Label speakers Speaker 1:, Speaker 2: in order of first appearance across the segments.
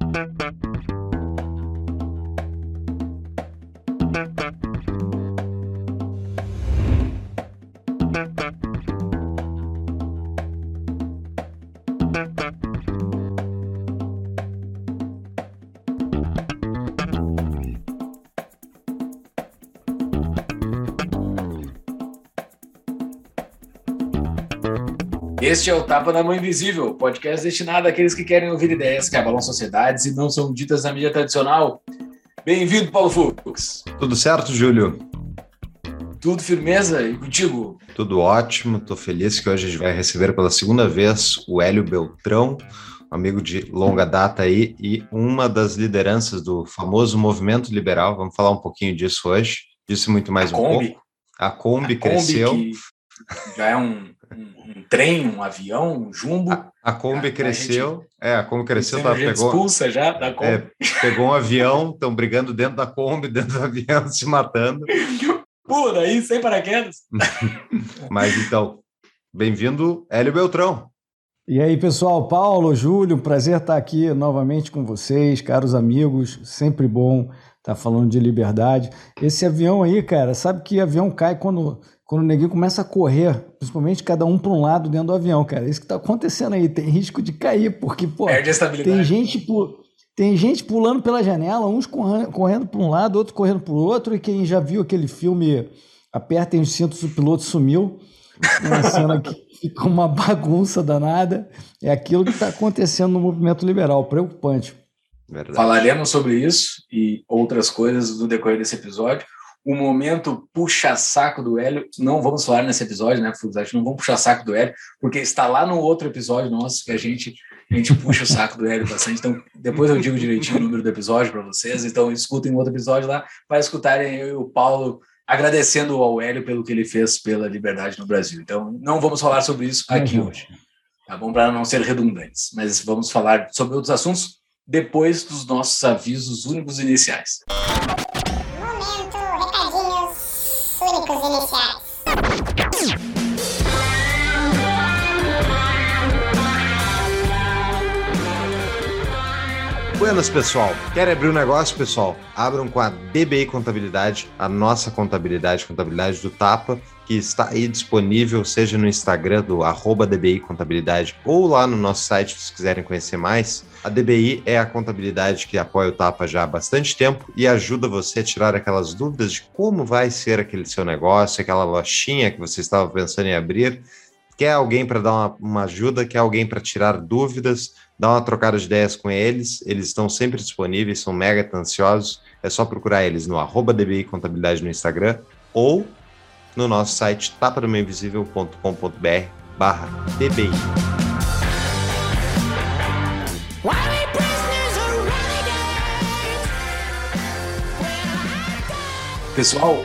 Speaker 1: Thank you. Este é o Tapa na Mão Invisível, podcast destinado àqueles que querem ouvir ideias que abalam sociedades e não são ditas na mídia tradicional. Bem-vindo, Paulo Fux.
Speaker 2: Tudo certo, Júlio?
Speaker 1: Tudo firmeza e contigo?
Speaker 2: Tudo ótimo, estou feliz que hoje a gente vai receber pela segunda vez o Hélio Beltrão, amigo de longa data aí e uma das lideranças do famoso movimento liberal. Vamos falar um pouquinho disso hoje. Disse muito mais
Speaker 1: a
Speaker 2: um
Speaker 1: Kombi.
Speaker 2: pouco. A Kombi
Speaker 1: A
Speaker 2: cresceu.
Speaker 1: Kombi, já é um, um- um trem, um avião, um jumbo.
Speaker 2: A, a Kombi
Speaker 1: A- a
Speaker 2: cresceu. É, a Kombi cresceu, tá,
Speaker 1: a gente
Speaker 2: pegou,
Speaker 1: expulsa já da Kombi.
Speaker 2: é, pegou um avião, estão brigando dentro da Kombi, dentro do avião, se matando.
Speaker 1: Pula daí, sem paraquedas.
Speaker 2: Mas então, bem-vindo, Hélio Beltrão.
Speaker 3: E aí, pessoal, Paulo, Júlio, prazer estar aqui novamente com vocês, caros amigos, sempre bom estar falando de liberdade. Esse avião aí, cara, sabe que avião cai quando, quando o neguinho começa a correr, principalmente cada um para um lado dentro do avião, cara. Isso que está acontecendo aí, tem risco de cair, porque, pô,
Speaker 1: Perde a estabilidade.
Speaker 3: tem gente, pu- tem gente pulando pela janela, uns correndo, correndo para um lado, outros correndo para o outro, e quem já viu aquele filme Apertem os cintos, o piloto sumiu, uma cena que fica uma bagunça danada, é aquilo que está acontecendo no movimento liberal, preocupante.
Speaker 2: Verdade.
Speaker 1: Falaremos sobre isso e outras coisas no decorrer desse episódio. O momento puxa-saco do Hélio, não vamos falar nesse episódio, né, Fugazati? Não vamos puxar saco do Hélio, porque está lá no outro episódio nosso que a gente, a gente puxa o saco do Hélio bastante. Então, depois eu digo direitinho o número do episódio para vocês. Então, escutem o outro episódio lá para escutarem eu e o Paulo agradecendo ao Hélio pelo que ele fez pela liberdade no Brasil. Então, não vamos falar sobre isso aqui
Speaker 3: Uhum.
Speaker 1: hoje, tá bom? Para não ser redundantes, mas vamos falar sobre outros assuntos depois dos nossos avisos únicos iniciais.
Speaker 4: Únicos iniciais.
Speaker 2: Buenas, pessoal. Quer abrir um negócio, pessoal? Abram com a DBI Contabilidade, a nossa contabilidade, contabilidade do Tapa, que está aí disponível, seja no Instagram do arroba DBI Contabilidade ou lá no nosso site, se quiserem conhecer mais. A DBI é a contabilidade que apoia o Tapa já há bastante tempo e ajuda você a tirar aquelas dúvidas de como vai ser aquele seu negócio, aquela lojinha que você estava pensando em abrir. Quer alguém para dar uma, uma ajuda, quer alguém para tirar dúvidas, dá uma trocada de ideias com eles, eles estão sempre disponíveis, são mega atenciosos, é só procurar eles no arroba DBI Contabilidade no Instagram ou no nosso site tapadomainvisível.com.br barra DBI.
Speaker 1: Pessoal,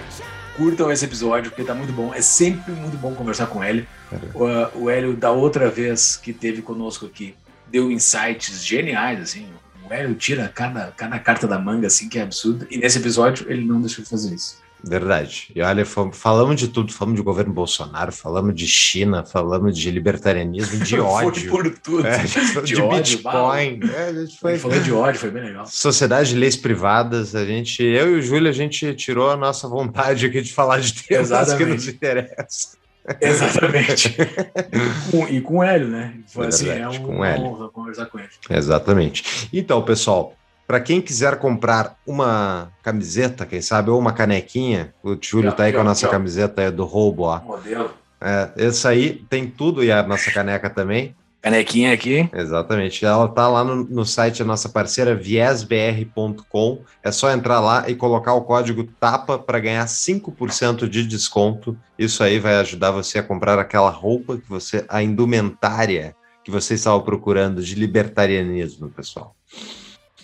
Speaker 1: curtam esse episódio porque tá muito bom. É sempre muito bom conversar com o Hélio. O, o Hélio, da outra vez que teve conosco aqui, deu insights geniais, assim. O Hélio tira cada, cada carta da manga, assim, que é absurdo. E nesse episódio ele não deixou de fazer isso.
Speaker 2: Verdade. E olha, falamos de tudo, falamos de governo Bolsonaro, falamos de China, falamos de libertarianismo, de
Speaker 1: Foi
Speaker 2: ódio.
Speaker 1: por tudo.
Speaker 2: É, a gente falou de,
Speaker 1: ódio,
Speaker 2: Bitcoin. É, a gente foi
Speaker 1: falou de ódio, foi bem legal.
Speaker 2: Sociedade de leis privadas, a gente, eu e o Júlio, a gente tirou a nossa vontade aqui de falar de temas que
Speaker 1: Exatamente.
Speaker 2: nos interessam.
Speaker 1: Exatamente. Com- e com o Hélio, né? Foi assim, é
Speaker 2: o
Speaker 1: uma honra conversar com ele.
Speaker 2: Exatamente. Então, pessoal, para quem quiser comprar uma camiseta, quem sabe, ou uma canequinha, o Júlio
Speaker 1: Aqui,
Speaker 2: tá aí com a nossa camiseta aí do roubo, ó.
Speaker 1: Modelo.
Speaker 2: É, essa aí tem tudo e a nossa caneca também.
Speaker 1: Canequinha aqui.
Speaker 2: Exatamente. Ela tá lá no, no site da nossa parceira viesbr.com. É só entrar lá e colocar o código TAPA para ganhar 5% de desconto. Isso aí vai ajudar você a comprar aquela roupa que você, a indumentária que você estava procurando de libertarianismo, pessoal.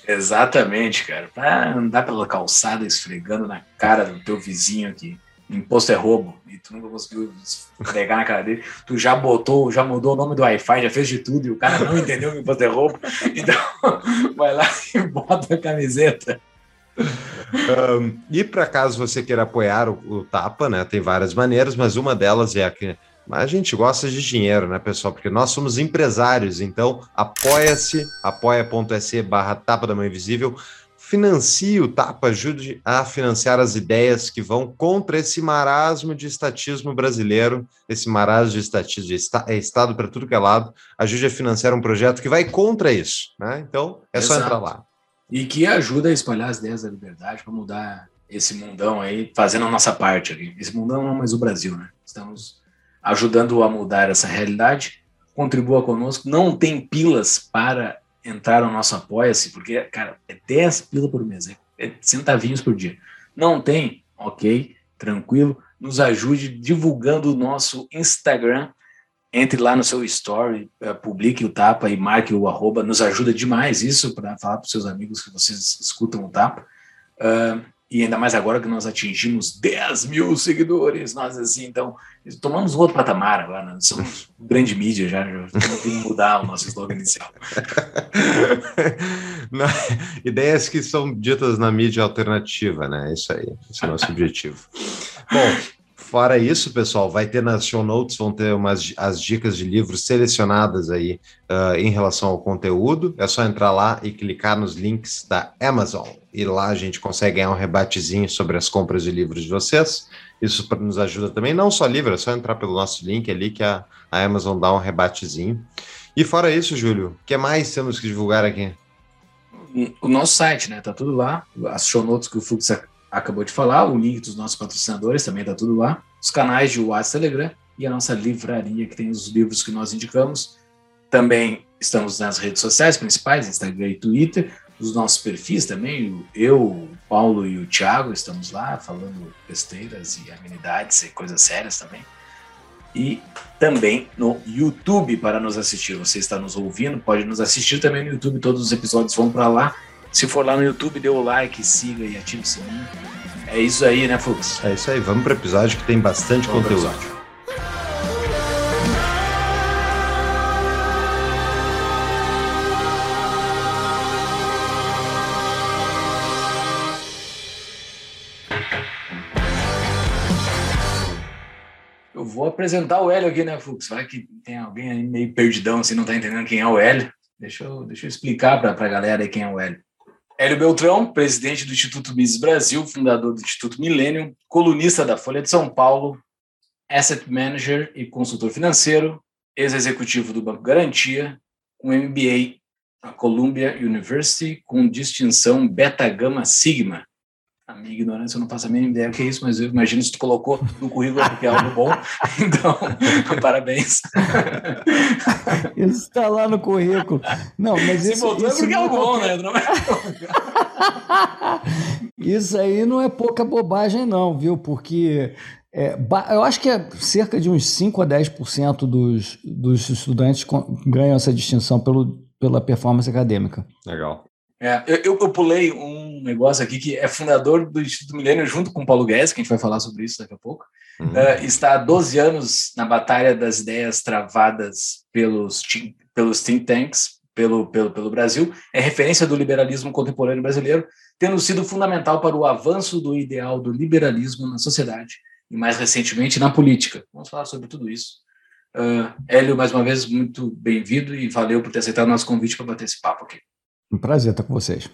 Speaker 1: Exatamente, cara. Pra andar pela calçada esfregando na cara do teu vizinho aqui. Imposto é roubo. E tu nunca conseguiu esfregar na cara dele. Tu já botou, já mudou o nome do Wi-Fi, já fez de tudo e o cara não entendeu que imposto é roubo. Então, vai lá e bota a camiseta.
Speaker 2: Um, e para caso você queira apoiar o, o Tapa, né, tem várias maneiras, mas uma delas é a que Mas a gente gosta de dinheiro, né, pessoal? Porque nós somos empresários, então apoia-se, apoia.se barra Tapa da Mãe Invisível, financie o Tapa, ajude a financiar as ideias que vão contra esse marasmo de estatismo brasileiro, esse marasmo de estatismo, é Estado para tudo que é lado, ajude a financiar um projeto que vai contra isso, né? Então, é Exato. só entrar lá.
Speaker 1: E que ajuda a espalhar as ideias da liberdade para mudar esse mundão aí, fazendo a nossa parte aqui. Esse mundão não, mas o Brasil, né? Estamos ajudando a mudar essa realidade. Contribua conosco. Não tem pilas para entrar no nosso Apoia-se, porque, cara, é 10 pilas por mês, é centavinhos por dia. Não tem? Ok, tranquilo. Nos ajude divulgando o nosso Instagram. Entre lá no seu story, eh, publique o Tapa e marque o arroba. Nos ajuda demais isso para falar para os seus amigos que vocês escutam o Tapa. Uh, e ainda mais agora que nós atingimos 10 mil seguidores, nós assim, então, tomamos outro patamar agora, né? somos grande mídia já, já temos que mudar o nosso slogan inicial.
Speaker 2: ideias que são ditas na mídia alternativa, né? Isso aí, esse é o nosso objetivo. Bom, Fora isso, pessoal, vai ter nas show notes, vão ter umas as dicas de livros selecionadas aí uh, em relação ao conteúdo. É só entrar lá e clicar nos links da Amazon. E lá a gente consegue ganhar um rebatezinho sobre as compras de livros de vocês. Isso nos ajuda também, não só livro, é só entrar pelo nosso link ali que a, a Amazon dá um rebatezinho. E fora isso, Júlio, o que mais temos que divulgar aqui?
Speaker 1: O nosso site, né? Tá tudo lá. As show notes que o Fux acabou de falar, o link dos nossos patrocinadores também está tudo lá, os canais de WhatsApp Telegram e a nossa livraria que tem os livros que nós indicamos. Também estamos nas redes sociais principais, Instagram e Twitter, os nossos perfis também, eu, o Paulo e o Thiago estamos lá falando besteiras e amenidades e coisas sérias também. E também no YouTube para nos assistir. Você está nos ouvindo, pode nos assistir também no YouTube, todos os episódios vão para lá se for lá no YouTube, dê o like, siga e ative o sininho. É isso aí, né, Fux?
Speaker 2: É isso aí. Vamos para o episódio que tem bastante Vamos conteúdo.
Speaker 1: Eu vou apresentar o Hélio aqui, né, Fux? Vai que tem alguém aí meio perdidão, assim, não tá entendendo quem é o Hélio. Deixa eu, deixa eu explicar para a galera aí quem é o Hélio. Hélio Beltrão, presidente do Instituto Mises Brasil, fundador do Instituto Millennium, colunista da Folha de São Paulo, asset manager e consultor financeiro, ex-executivo do Banco Garantia, com MBA na Columbia University, com distinção Beta Gama Sigma, a minha ignorância, eu não faço a mínima ideia do que é isso, mas eu imagino se tu colocou no currículo porque é algo bom. Então, parabéns.
Speaker 3: Isso está lá no currículo. Não, mas
Speaker 1: se
Speaker 3: isso,
Speaker 1: botou é porque é algo bom, né? É...
Speaker 3: isso aí não é pouca bobagem, não, viu? Porque é, eu acho que é cerca de uns 5 a 10% dos, dos estudantes ganham essa distinção pelo, pela performance acadêmica.
Speaker 2: Legal.
Speaker 1: É, eu, eu, pulei um negócio aqui que é fundador do Instituto Milênio junto com o Paulo Guedes, que a gente vai falar sobre isso daqui a pouco. Uhum. Uh, está há 12 anos na batalha das ideias travadas pelos, pelos think tanks pelo, pelo, pelo Brasil. É referência do liberalismo contemporâneo brasileiro, tendo sido fundamental para o avanço do ideal do liberalismo na sociedade e, mais recentemente, na política. Vamos falar sobre tudo isso. Uh, Hélio, mais uma vez, muito bem-vindo e valeu por ter aceitado o nosso convite para bater esse papo aqui.
Speaker 3: Um prazer estar com vocês.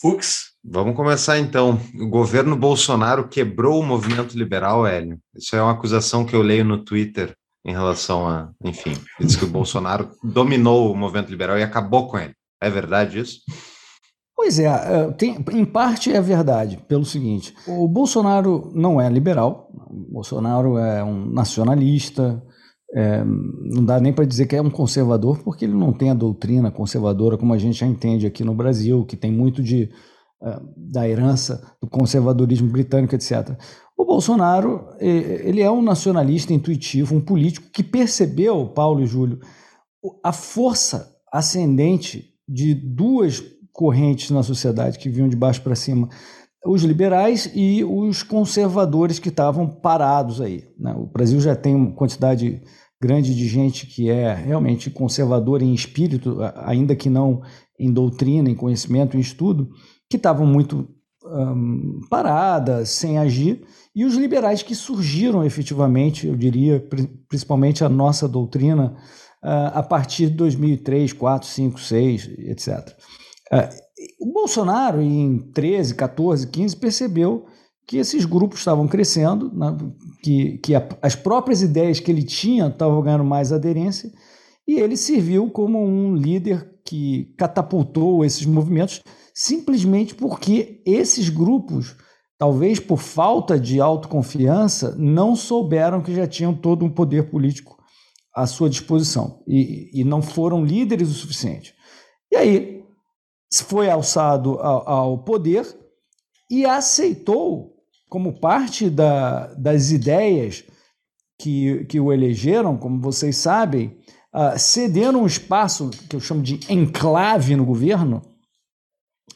Speaker 1: Fux.
Speaker 2: Vamos começar então. O governo Bolsonaro quebrou o movimento liberal, Hélio. Isso é uma acusação que eu leio no Twitter em relação a, enfim, diz que o Bolsonaro dominou o movimento liberal e acabou com ele. É verdade isso?
Speaker 3: Pois é, é tem, em parte é verdade, pelo seguinte: o Bolsonaro não é liberal, o Bolsonaro é um nacionalista, é, não dá nem para dizer que é um conservador, porque ele não tem a doutrina conservadora como a gente já entende aqui no Brasil, que tem muito de, uh, da herança do conservadorismo britânico, etc. O Bolsonaro, ele é um nacionalista intuitivo, um político que percebeu, Paulo e Júlio, a força ascendente de duas correntes na sociedade que vinham de baixo para cima os liberais e os conservadores que estavam parados aí. Né? O Brasil já tem uma quantidade grande de gente que é realmente conservadora em espírito, ainda que não em doutrina, em conhecimento, em estudo, que estavam muito um, parada, sem agir, e os liberais que surgiram efetivamente, eu diria, principalmente a nossa doutrina, uh, a partir de 2003, 4, 5, 6, etc. Uh, o Bolsonaro, em 13, 14, 15, percebeu que esses grupos estavam crescendo, né, que, que as próprias ideias que ele tinha estavam ganhando mais aderência, e ele serviu como um líder que catapultou esses movimentos simplesmente porque esses grupos, talvez por falta de autoconfiança, não souberam que já tinham todo um poder político à sua disposição e, e não foram líderes o suficiente. E aí foi alçado ao, poder e aceitou, como parte da, das ideias que, que o elegeram, como vocês sabem, uh, cedendo um espaço que eu chamo de enclave no governo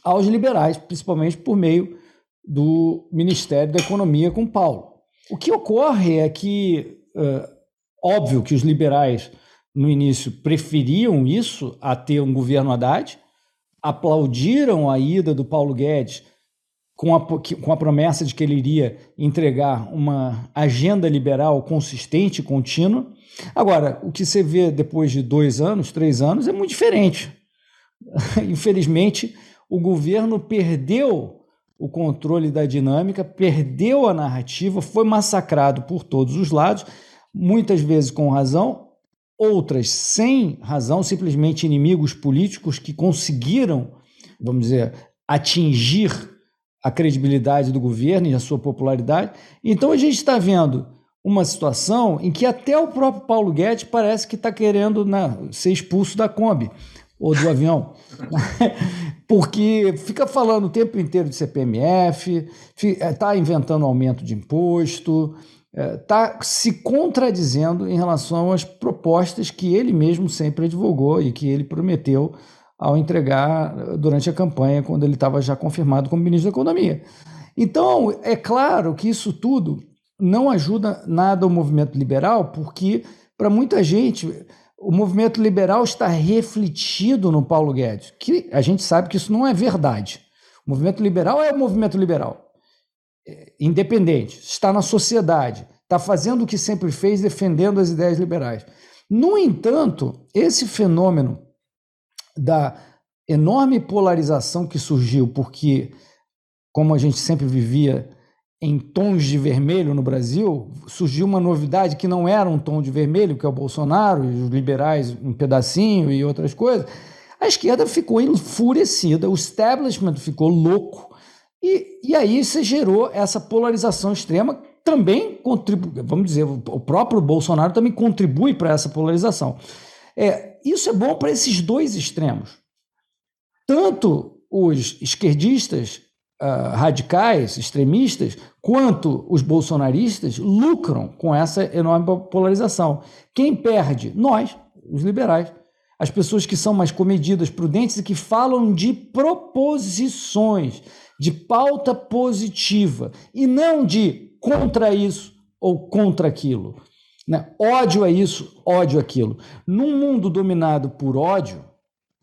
Speaker 3: aos liberais, principalmente por meio do Ministério da Economia com Paulo. O que ocorre é que, uh, óbvio que os liberais no início preferiam isso a ter um governo Haddad, aplaudiram a ida do Paulo Guedes com a, com a promessa de que ele iria entregar uma agenda liberal consistente e contínua. Agora, o que você vê depois de dois anos, três anos, é muito diferente. Infelizmente, o governo perdeu o controle da dinâmica, perdeu a narrativa, foi massacrado por todos os lados, muitas vezes com razão, outras sem razão, simplesmente inimigos políticos que conseguiram, vamos dizer, atingir a credibilidade do governo e a sua popularidade. Então a gente está vendo uma situação em que até o próprio Paulo Guedes parece que está querendo né, ser expulso da Kombi ou do avião. Porque fica falando o tempo inteiro de CPMF, está é, inventando aumento de imposto, está é, se contradizendo em relação às propostas que ele mesmo sempre advogou e que ele prometeu ao entregar durante a campanha, quando ele estava já confirmado como ministro da Economia. Então, é claro que isso tudo não ajuda nada o movimento liberal, porque para muita gente o movimento liberal está refletido no Paulo Guedes, que a gente sabe que isso não é verdade. O movimento liberal é o movimento liberal, independente, está na sociedade, está fazendo o que sempre fez, defendendo as ideias liberais. No entanto, esse fenômeno da enorme polarização que surgiu, porque, como a gente sempre vivia em tons de vermelho no Brasil, surgiu uma novidade que não era um tom de vermelho, que é o Bolsonaro e os liberais um pedacinho e outras coisas. A esquerda ficou enfurecida, o establishment ficou louco, e, e aí se gerou essa polarização extrema, também contribui, vamos dizer, o próprio Bolsonaro também contribui para essa polarização. É, isso é bom para esses dois extremos. Tanto os esquerdistas uh, radicais, extremistas, quanto os bolsonaristas lucram com essa enorme polarização. Quem perde? Nós, os liberais. As pessoas que são mais comedidas, prudentes e que falam de proposições, de pauta positiva, e não de contra isso ou contra aquilo. Né? Ódio é isso, ódio é aquilo. Num mundo dominado por ódio,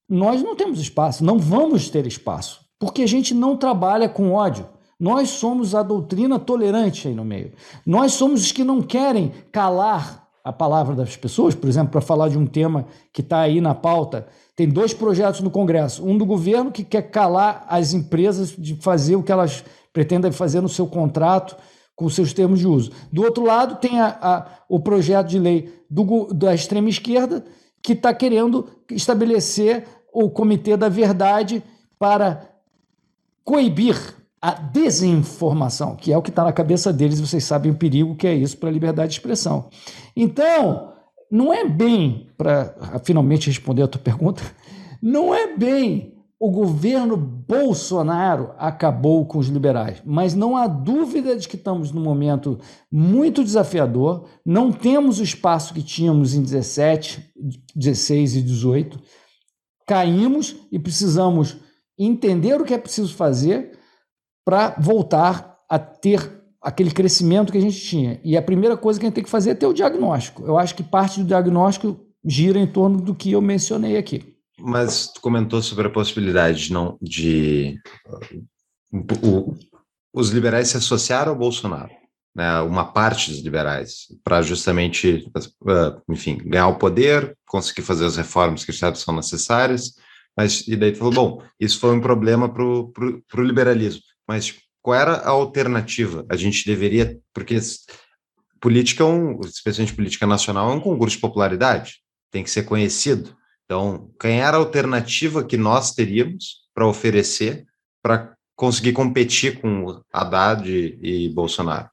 Speaker 3: nós não temos espaço, não vamos ter espaço. Porque a gente não trabalha com ódio. Nós somos a doutrina tolerante aí no meio. Nós somos os que não querem calar a palavra das pessoas, por exemplo, para falar de um tema que está aí na pauta. Tem dois projetos no Congresso: um do governo que quer calar as empresas de fazer o que elas pretendem fazer no seu contrato com seus termos de uso. Do outro lado, tem a, a, o projeto de lei do, da extrema esquerda que está querendo estabelecer o Comitê da Verdade para coibir a desinformação, que é o que está na cabeça deles, vocês sabem o perigo que é isso para a liberdade de expressão. Então, não é bem, para finalmente responder a tua pergunta, não é bem o governo Bolsonaro acabou com os liberais, mas não há dúvida de que estamos num momento muito desafiador, não temos o espaço que tínhamos em 17, 16 e 18, caímos e precisamos entender o que é preciso fazer para voltar a ter aquele crescimento que a gente tinha. E a primeira coisa que a gente tem que fazer é ter o diagnóstico. Eu acho que parte do diagnóstico gira em torno do que eu mencionei aqui.
Speaker 2: Mas tu comentou sobre a possibilidade de, não, de o, os liberais se associaram ao Bolsonaro, né, uma parte dos liberais, para justamente, uh, enfim, ganhar o poder, conseguir fazer as reformas que são necessárias, mas e daí tu falou, bom, isso foi um problema para o liberalismo, mas qual era a alternativa? A gente deveria, porque política, é um, especialmente política nacional, é um concurso de popularidade, tem que ser conhecido. Então, quem era a alternativa que nós teríamos para oferecer para conseguir competir com Haddad e Bolsonaro?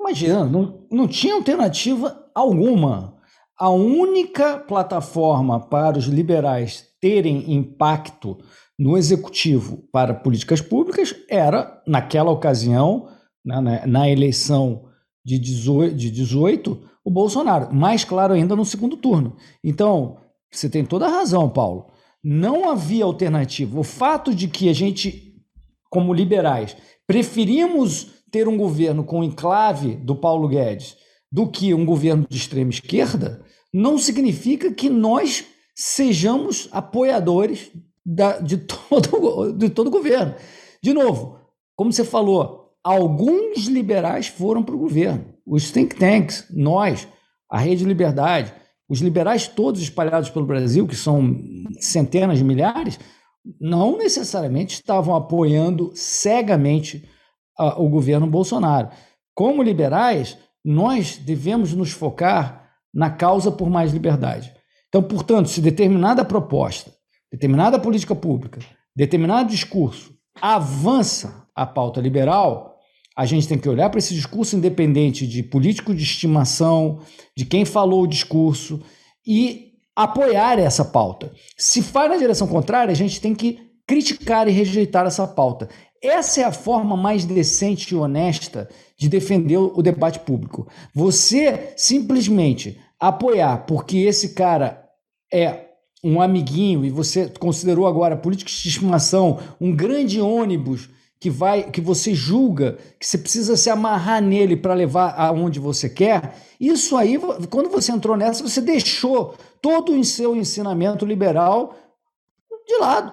Speaker 3: Imagina, não, não tinha alternativa alguma. A única plataforma para os liberais terem impacto no executivo para políticas públicas era, naquela ocasião, na, né, na, na eleição de 18, de 18, o Bolsonaro. Mais claro ainda no segundo turno. Então, você tem toda a razão, Paulo. Não havia alternativa. O fato de que a gente, como liberais, preferimos ter um governo com enclave do Paulo Guedes do que um governo de extrema esquerda, não significa que nós sejamos apoiadores da, de, todo, de todo o governo. De novo, como você falou, alguns liberais foram para o governo. Os think tanks, nós, a Rede Liberdade, os liberais todos espalhados pelo Brasil, que são centenas de milhares, não necessariamente estavam apoiando cegamente uh, o governo Bolsonaro. Como liberais, nós devemos nos focar na causa por mais liberdade. Então, portanto, se determinada proposta, determinada política pública, determinado discurso avança a pauta liberal, a gente tem que olhar para esse discurso independente de político de estimação, de quem falou o discurso e apoiar essa pauta. Se vai na direção contrária, a gente tem que criticar e rejeitar essa pauta. Essa é a forma mais decente e honesta de defender o debate público. Você simplesmente apoiar porque esse cara é um amiguinho e você considerou agora político de estimação um grande ônibus que vai que você julga que você precisa se amarrar nele para levar aonde você quer, isso aí quando você entrou nessa você deixou todo o seu ensinamento liberal de lado.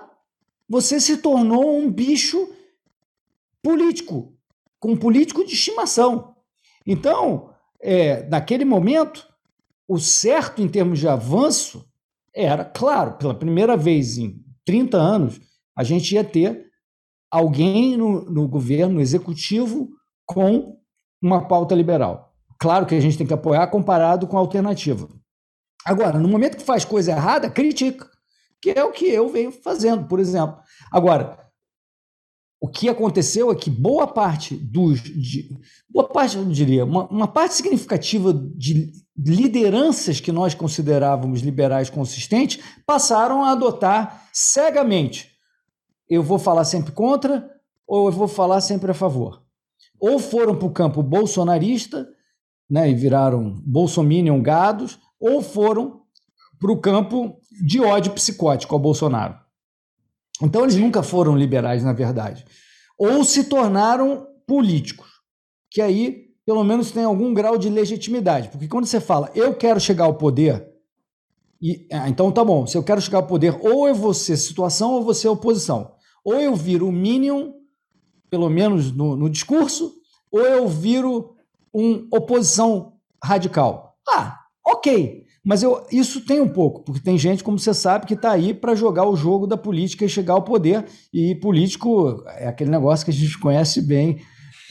Speaker 3: Você se tornou um bicho político, com político de estimação. Então, é, naquele momento, o certo em termos de avanço era, claro, pela primeira vez em 30 anos, a gente ia ter alguém no, no governo, no executivo, com uma pauta liberal. Claro que a gente tem que apoiar comparado com a alternativa. Agora, no momento que faz coisa errada, critica, que é o que eu venho fazendo, por exemplo. Agora, o que aconteceu é que boa parte dos. De, boa parte, eu diria, uma, uma parte significativa de lideranças que nós considerávamos liberais consistentes passaram a adotar cegamente. Eu vou falar sempre contra ou eu vou falar sempre a favor. Ou foram para o campo bolsonarista né, e viraram bolsominion gados, ou foram para o campo de ódio psicótico ao Bolsonaro. Então eles nunca foram liberais, na verdade. Ou se tornaram políticos, que aí pelo menos tem algum grau de legitimidade. Porque quando você fala, eu quero chegar ao poder, e, ah, então tá bom, se eu quero chegar ao poder, ou vou ser situação ou você oposição. Ou eu viro o mínimo, pelo menos no, no discurso, ou eu viro um oposição radical. Ah, ok. Mas eu, isso tem um pouco, porque tem gente, como você sabe, que está aí para jogar o jogo da política e chegar ao poder. E político é aquele negócio que a gente conhece bem,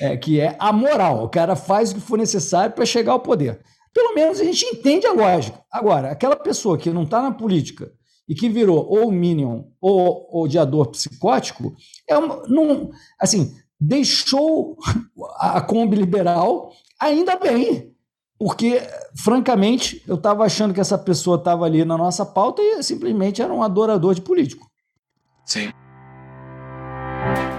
Speaker 3: é, que é a moral. O cara faz o que for necessário para chegar ao poder. Pelo menos a gente entende a lógica. Agora, aquela pessoa que não está na política e que virou ou minion ou odiador psicótico, é uma, não, assim, deixou a Kombi liberal ainda bem, porque, francamente, eu estava achando que essa pessoa estava ali na nossa pauta e simplesmente era um adorador de político.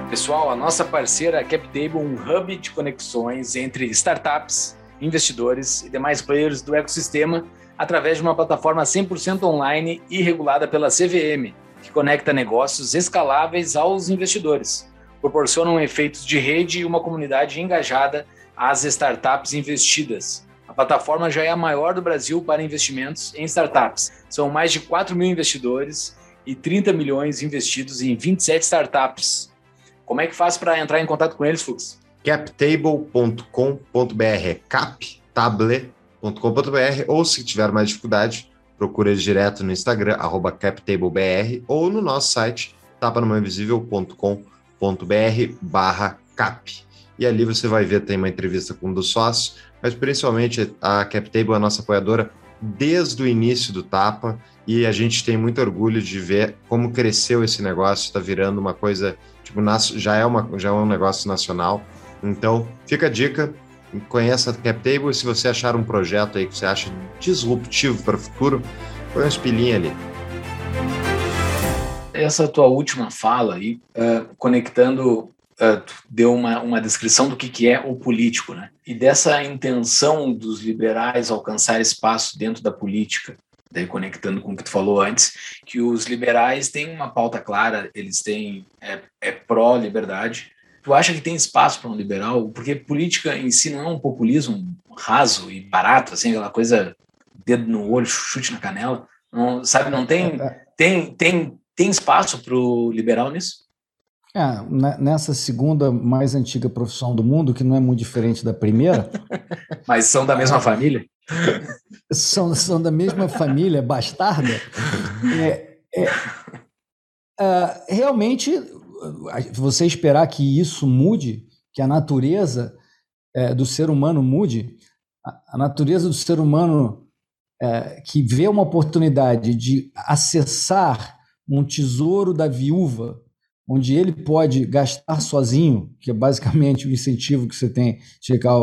Speaker 1: Pessoal, a nossa parceira CapTable, um hub de conexões entre startups, investidores e demais players do ecossistema através de uma plataforma 100% online e regulada pela CVM, que conecta negócios escaláveis aos investidores. Proporcionam efeitos de rede e uma comunidade engajada às startups investidas a plataforma já é a maior do Brasil para investimentos em startups. São mais de 4 mil investidores e 30 milhões investidos em 27 startups. Como é que faz para entrar em contato com eles, Fux?
Speaker 2: captable.com.br, captable.com.br, ou se tiver mais dificuldade, procura direto no Instagram, arroba captablebr, ou no nosso site, tapanumainvisível.com.br barra cap. E ali você vai ver, tem uma entrevista com um dos sócios, mas principalmente a CapTable é a nossa apoiadora desde o início do Tapa e a gente tem muito orgulho de ver como cresceu esse negócio, está virando uma coisa, tipo, já é, uma, já é um negócio nacional. Então, fica a dica, conheça a CapTable se você achar um projeto aí que você acha disruptivo para o futuro, põe uma espilinha ali.
Speaker 1: Essa tua última fala aí, uh, conectando uh, deu uma, uma descrição do que, que é o político, né? E dessa intenção dos liberais alcançar espaço dentro da política, daí conectando com o que tu falou antes, que os liberais têm uma pauta clara, eles têm é, é pró-liberdade. Tu acha que tem espaço para um liberal? Porque política em si não é um populismo raso e barato, assim, aquela coisa dedo no olho, chute na canela. Não, sabe, não tem, tem, tem, tem espaço para o liberal nisso?
Speaker 3: É, nessa segunda mais antiga profissão do mundo, que não é muito diferente da primeira.
Speaker 1: Mas são da mesma família?
Speaker 3: São, são da mesma família, bastarda. É, é, é, realmente, você esperar que isso mude, que a natureza é, do ser humano mude, a, a natureza do ser humano é, que vê uma oportunidade de acessar um tesouro da viúva onde ele pode gastar sozinho, que é basicamente o incentivo que você tem, chegar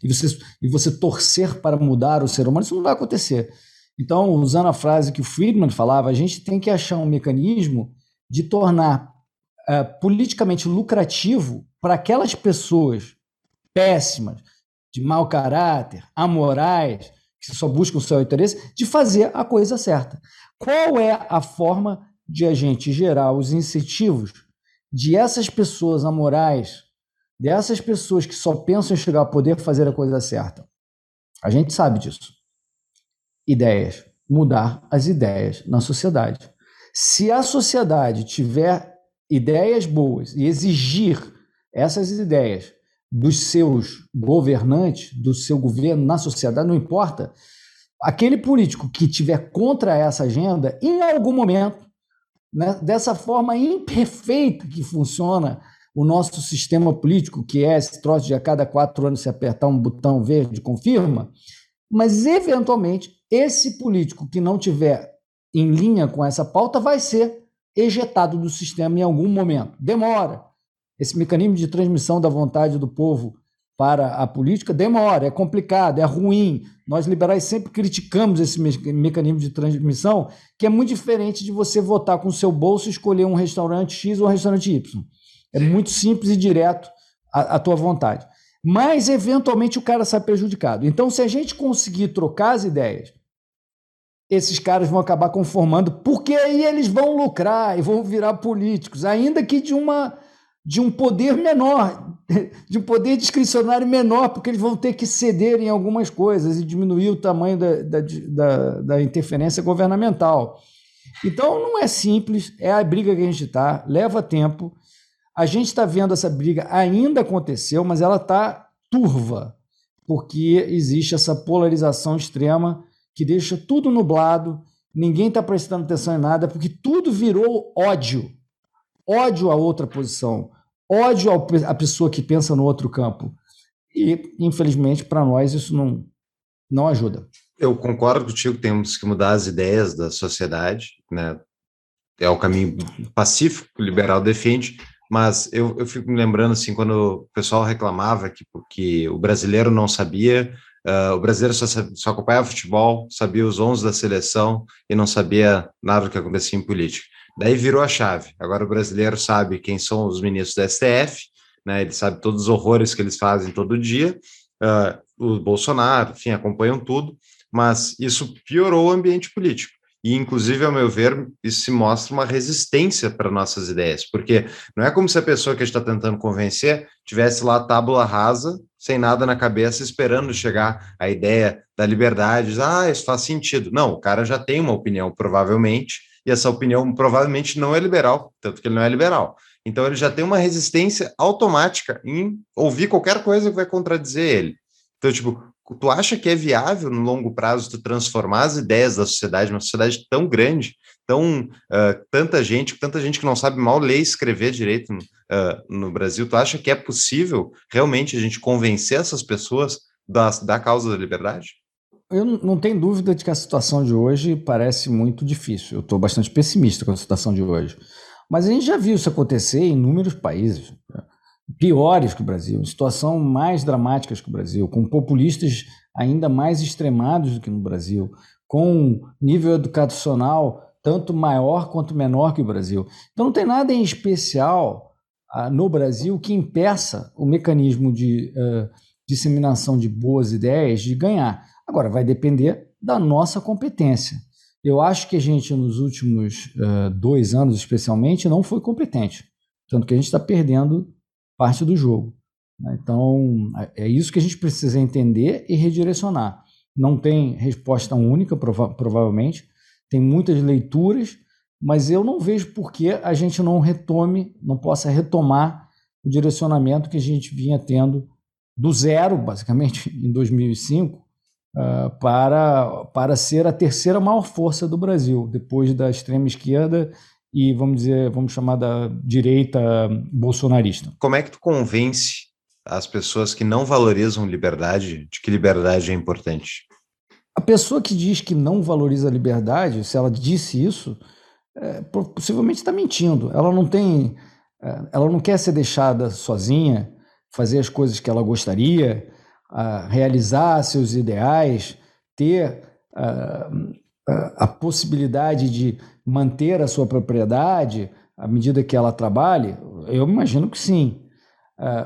Speaker 3: e, você, e você torcer para mudar o ser humano, isso não vai acontecer. Então, usando a frase que o Friedman falava, a gente tem que achar um mecanismo de tornar uh, politicamente lucrativo para aquelas pessoas péssimas, de mau caráter, amorais, que só buscam o seu interesse, de fazer a coisa certa. Qual é a forma de a gente gerar os incentivos de essas pessoas amorais, dessas pessoas que só pensam em chegar ao poder fazer a coisa certa. A gente sabe disso. Ideias. Mudar as ideias na sociedade. Se a sociedade tiver ideias boas e exigir essas ideias dos seus governantes, do seu governo na sociedade, não importa, aquele político que tiver contra essa agenda, em algum momento, né, dessa forma imperfeita que funciona o nosso sistema político, que é esse troço de a cada quatro anos se apertar um botão verde confirma, mas eventualmente esse político que não tiver em linha com essa pauta vai ser ejetado do sistema em algum momento. Demora. Esse mecanismo de transmissão da vontade do povo para a política demora, é complicado, é ruim. Nós liberais sempre criticamos esse mecanismo de transmissão, que é muito diferente de você votar com o seu bolso e escolher um restaurante X ou um restaurante Y. É muito simples e direto a, a tua vontade. Mas, eventualmente, o cara sai prejudicado. Então, se a gente conseguir trocar as ideias, esses caras vão acabar conformando, porque aí eles vão lucrar e vão virar políticos, ainda que de uma de um poder menor, de um poder discricionário menor, porque eles vão ter que ceder em algumas coisas e diminuir o tamanho da, da, da, da interferência governamental. Então não é simples, é a briga que a gente está, leva tempo. A gente está vendo essa briga ainda aconteceu, mas ela está turva, porque existe essa polarização extrema que deixa tudo nublado, ninguém está prestando atenção em nada, porque tudo virou ódio ódio a outra posição, ódio à pessoa que pensa no outro campo. E, infelizmente, para nós isso não, não ajuda.
Speaker 2: Eu concordo contigo, temos que mudar as ideias da sociedade, né? É o caminho pacífico que o liberal defende, mas eu, eu fico me lembrando, assim, quando o pessoal reclamava que porque o brasileiro não sabia, uh, o brasileiro só, só acompanhava futebol, sabia os 11 da seleção e não sabia nada do que acontecia em política. Daí virou a chave. Agora o brasileiro sabe quem são os ministros da STF, né? Ele sabe todos os horrores que eles fazem todo dia. Uh, o Bolsonaro, enfim, acompanham tudo, mas isso piorou o ambiente político. E, inclusive, ao meu ver, isso se mostra uma resistência para nossas ideias, porque não é como se a pessoa que a gente está tentando convencer tivesse lá a tábula rasa, sem nada na cabeça, esperando chegar a ideia da liberdade, ah, isso faz sentido. Não, o cara já tem uma opinião, provavelmente, e essa opinião provavelmente não é liberal, tanto que ele não é liberal. Então ele já tem uma resistência automática em ouvir qualquer coisa que vai contradizer ele. Então, tipo, tu acha que é viável no longo prazo tu transformar as ideias da sociedade, uma sociedade tão grande, tão uh, tanta gente, tanta gente que não sabe mal ler e escrever direito no, uh, no Brasil, tu acha que é possível realmente a gente convencer essas pessoas da, da causa da liberdade?
Speaker 3: Eu não tenho dúvida de que a situação de hoje parece muito difícil. Eu estou bastante pessimista com a situação de hoje. Mas a gente já viu isso acontecer em inúmeros países né? piores que o Brasil, em situação mais dramáticas que o Brasil, com populistas ainda mais extremados do que no Brasil, com nível educacional tanto maior quanto menor que o Brasil. Então não tem nada em especial ah, no Brasil que impeça o mecanismo de uh, disseminação de boas ideias de ganhar. Agora, vai depender da nossa competência. Eu acho que a gente, nos últimos uh, dois anos, especialmente, não foi competente. Tanto que a gente está perdendo parte do jogo. Né? Então, é isso que a gente precisa entender e redirecionar. Não tem resposta única, prova provavelmente, tem muitas leituras, mas eu não vejo por que a gente não retome, não possa retomar o direcionamento que a gente vinha tendo do zero, basicamente, em 2005, uh, para, para ser a terceira maior força do Brasil, depois da extrema esquerda e, vamos dizer, vamos chamar da direita bolsonarista.
Speaker 2: Como é que tu convence as pessoas que não valorizam liberdade de que liberdade é importante?
Speaker 3: A pessoa que diz que não valoriza a liberdade, se ela disse isso, é, possivelmente está mentindo. Ela não tem, é, ela não quer ser deixada sozinha, fazer as coisas que ela gostaria, realizar seus ideais, ter a possibilidade de manter a sua propriedade à medida que ela trabalhe? Eu imagino que sim.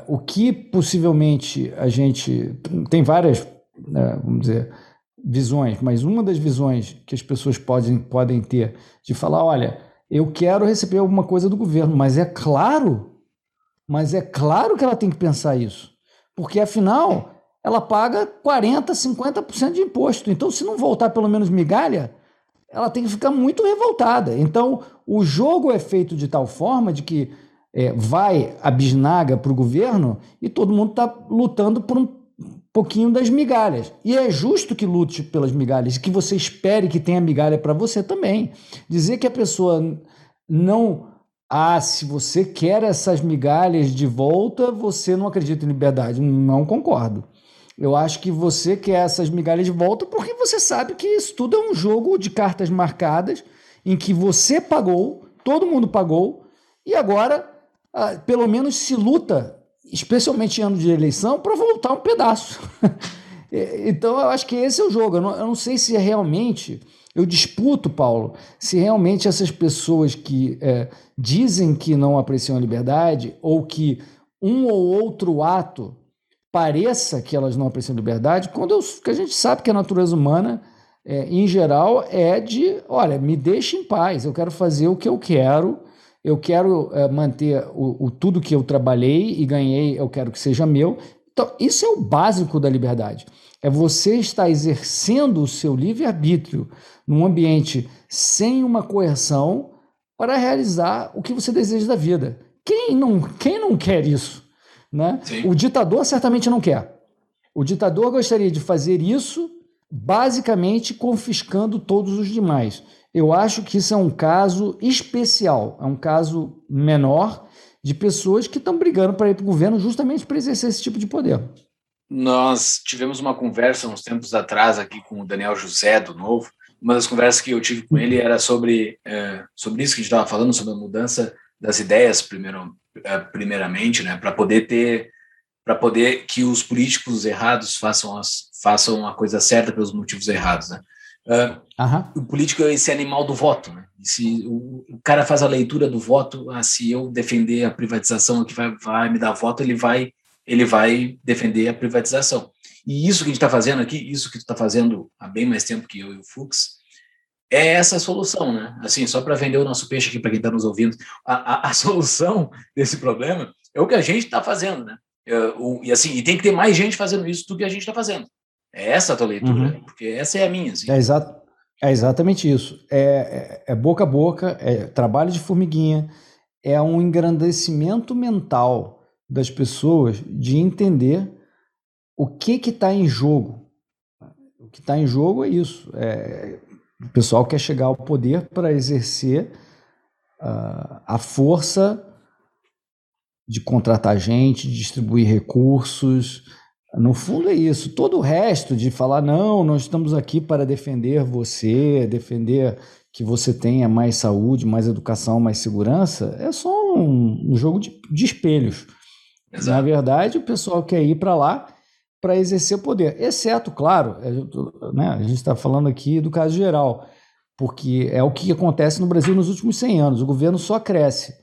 Speaker 3: o que possivelmente a gente tem várias, né, vamos dizer, visões, mas uma das visões que as pessoas podem, podem ter de falar, olha, eu quero receber alguma coisa do governo, mas é claro mas é claro que ela tem que pensar isso, porque afinal ela paga 40, 50% de imposto. Então, se não voltar pelo menos migalha, ela tem que ficar muito revoltada. Então, o jogo é feito de tal forma de que é, vai a bisnaga para o governo e todo mundo está lutando por um pouquinho das migalhas. E é justo que lute pelas migalhas, que você espere que tenha migalha para você também. Dizer que a pessoa não ah, se você quer essas migalhas de volta, você não acredita em liberdade. Não concordo. Eu acho que você quer essas migalhas de volta porque você sabe que isso tudo é um jogo de cartas marcadas em que você pagou, todo mundo pagou, e agora, ah, pelo menos, se luta, especialmente em ano de eleição, para voltar um pedaço. então, eu acho que esse é o jogo. Eu não, eu não sei se é realmente eu disputo, Paulo, se realmente essas pessoas que é, dizem que não apreciam a liberdade ou que um ou outro ato pareça que elas não apreciam liberdade, quando eu, que a gente sabe que a natureza humana, é, em geral, é de, olha, me deixe em paz, eu quero fazer o que eu quero, eu quero é, manter o, o, tudo que eu trabalhei e ganhei, eu quero que seja meu. Então, isso é o básico da liberdade. É você estar exercendo o seu livre-arbítrio num ambiente sem uma coerção para realizar o que você deseja da vida. Quem não, quem não quer isso? Né? O ditador certamente não quer. O ditador gostaria de fazer isso basicamente confiscando todos os demais. Eu acho que isso é um caso especial, é um caso menor de pessoas que estão brigando para ir para o governo justamente para exercer esse tipo de poder.
Speaker 1: Nós tivemos uma conversa uns tempos atrás aqui com o Daniel José, do Novo, uma das conversas que eu tive com ele era sobre, é, sobre isso que a gente estava falando, sobre a mudança das ideias, primeiro, primeiramente, né, para poder ter, para poder que os políticos errados façam, as, façam a coisa certa pelos motivos errados. Né? Uh, O político é esse animal do voto. Né? se o, o, cara faz a leitura do voto, ah, se eu defender a privatização que vai, vai me dar voto, ele vai, ele vai defender a privatização. E isso que a gente está fazendo aqui, isso que tu está fazendo há bem mais tempo que eu e o Fux, é essa a solução, né? Assim, só para vender o nosso peixe aqui para quem está nos ouvindo, a, a, a, solução desse problema é o que a gente está fazendo, né? É, o, e assim, e tem que ter mais gente fazendo isso do que a gente está fazendo. É essa a tua leitura, uhum. porque essa é a minha. Assim.
Speaker 3: É, exato, é exatamente isso. É, é, é boca a boca, é trabalho de formiguinha, é um engrandecimento mental das pessoas de entender o que está em jogo. O que está em jogo é isso. É, o pessoal quer chegar ao poder para exercer uh, a força de contratar gente, distribuir recursos. No fundo é isso. Todo o resto de falar, não, nós estamos aqui para defender você, defender que você tenha mais saúde, mais educação, mais segurança, é só um, um jogo de, de espelhos. Exato. Na verdade, o pessoal quer ir para lá para exercer o poder, exceto, claro, é, né, a gente está falando aqui do caso geral, porque é o que acontece no Brasil nos últimos 100 anos, o governo só cresce.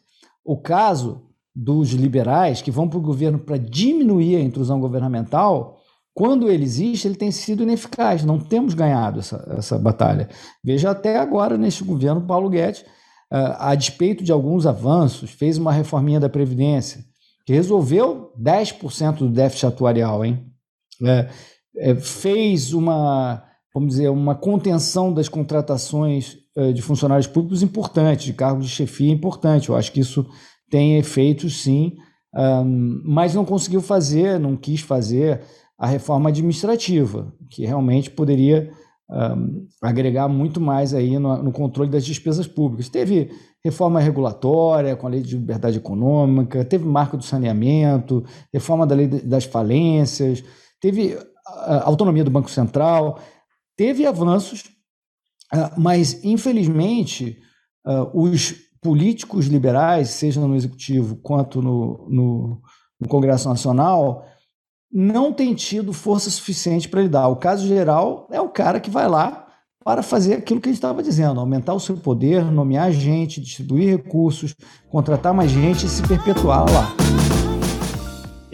Speaker 3: O caso dos liberais que vão para o governo para diminuir a intrusão governamental, quando ele existe, ele tem sido ineficaz. Não temos ganhado essa, essa batalha. Veja até agora, neste governo, Paulo Guedes, a despeito de alguns avanços, fez uma reforminha da Previdência, que resolveu 10% do déficit atuarial, hein? É, é, fez uma, vamos dizer, uma contenção das contratações é, de funcionários públicos importante, de cargos de chefia importante. Eu acho que isso tem efeitos, sim, um, mas não conseguiu fazer, não quis fazer a reforma administrativa, que realmente poderia um, agregar muito mais aí no, no, controle das despesas públicas. Teve reforma regulatória com a lei de liberdade econômica, teve marco do saneamento, reforma da lei das falências, teve a autonomia do Banco Central, teve avanços, uh, mas infelizmente uh, os políticos liberais, seja no executivo quanto no, no, no Congresso Nacional, não tem tido força suficiente para lidar. O caso geral é o cara que vai lá para fazer aquilo que a gente estava dizendo, aumentar o seu poder, nomear gente, distribuir recursos, contratar mais gente e se perpetuar lá.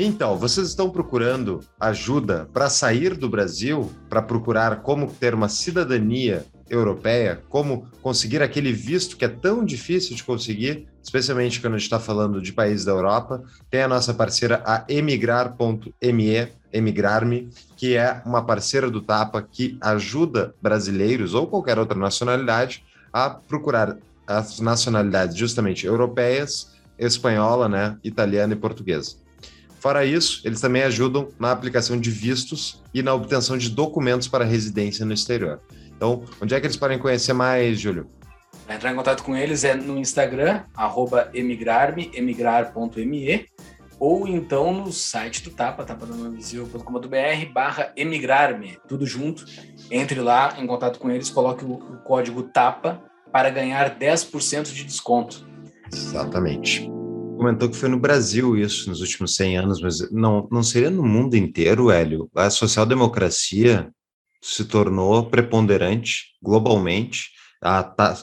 Speaker 2: Então, vocês estão procurando ajuda para sair do Brasil, para procurar como ter uma cidadania europeia, como conseguir aquele visto que é tão difícil de conseguir, especialmente quando a gente está falando de países da Europa, tem a nossa parceira, a emigrar.me, Emigrar-me, que é uma parceira do Tapa que ajuda brasileiros ou qualquer outra nacionalidade a procurar as nacionalidades justamente europeias, espanhola, né, italiana e portuguesa. Fora isso, eles também ajudam na aplicação de vistos e na obtenção de documentos para residência no exterior. Então, onde é que eles podem conhecer mais, Júlio?
Speaker 1: Para entrar em contato com eles é no Instagram, emigrarme, emigrar.me, ou então no site do Tapa, tapadanovisível.com.br barra emigrarme, tudo junto. Entre lá em contato com eles, coloque o, o código TAPA para ganhar 10% de desconto.
Speaker 2: Exatamente. Comentou que foi no Brasil isso nos últimos 100 anos, mas não, não seria no mundo inteiro, Hélio? A social-democracia se tornou preponderante globalmente. A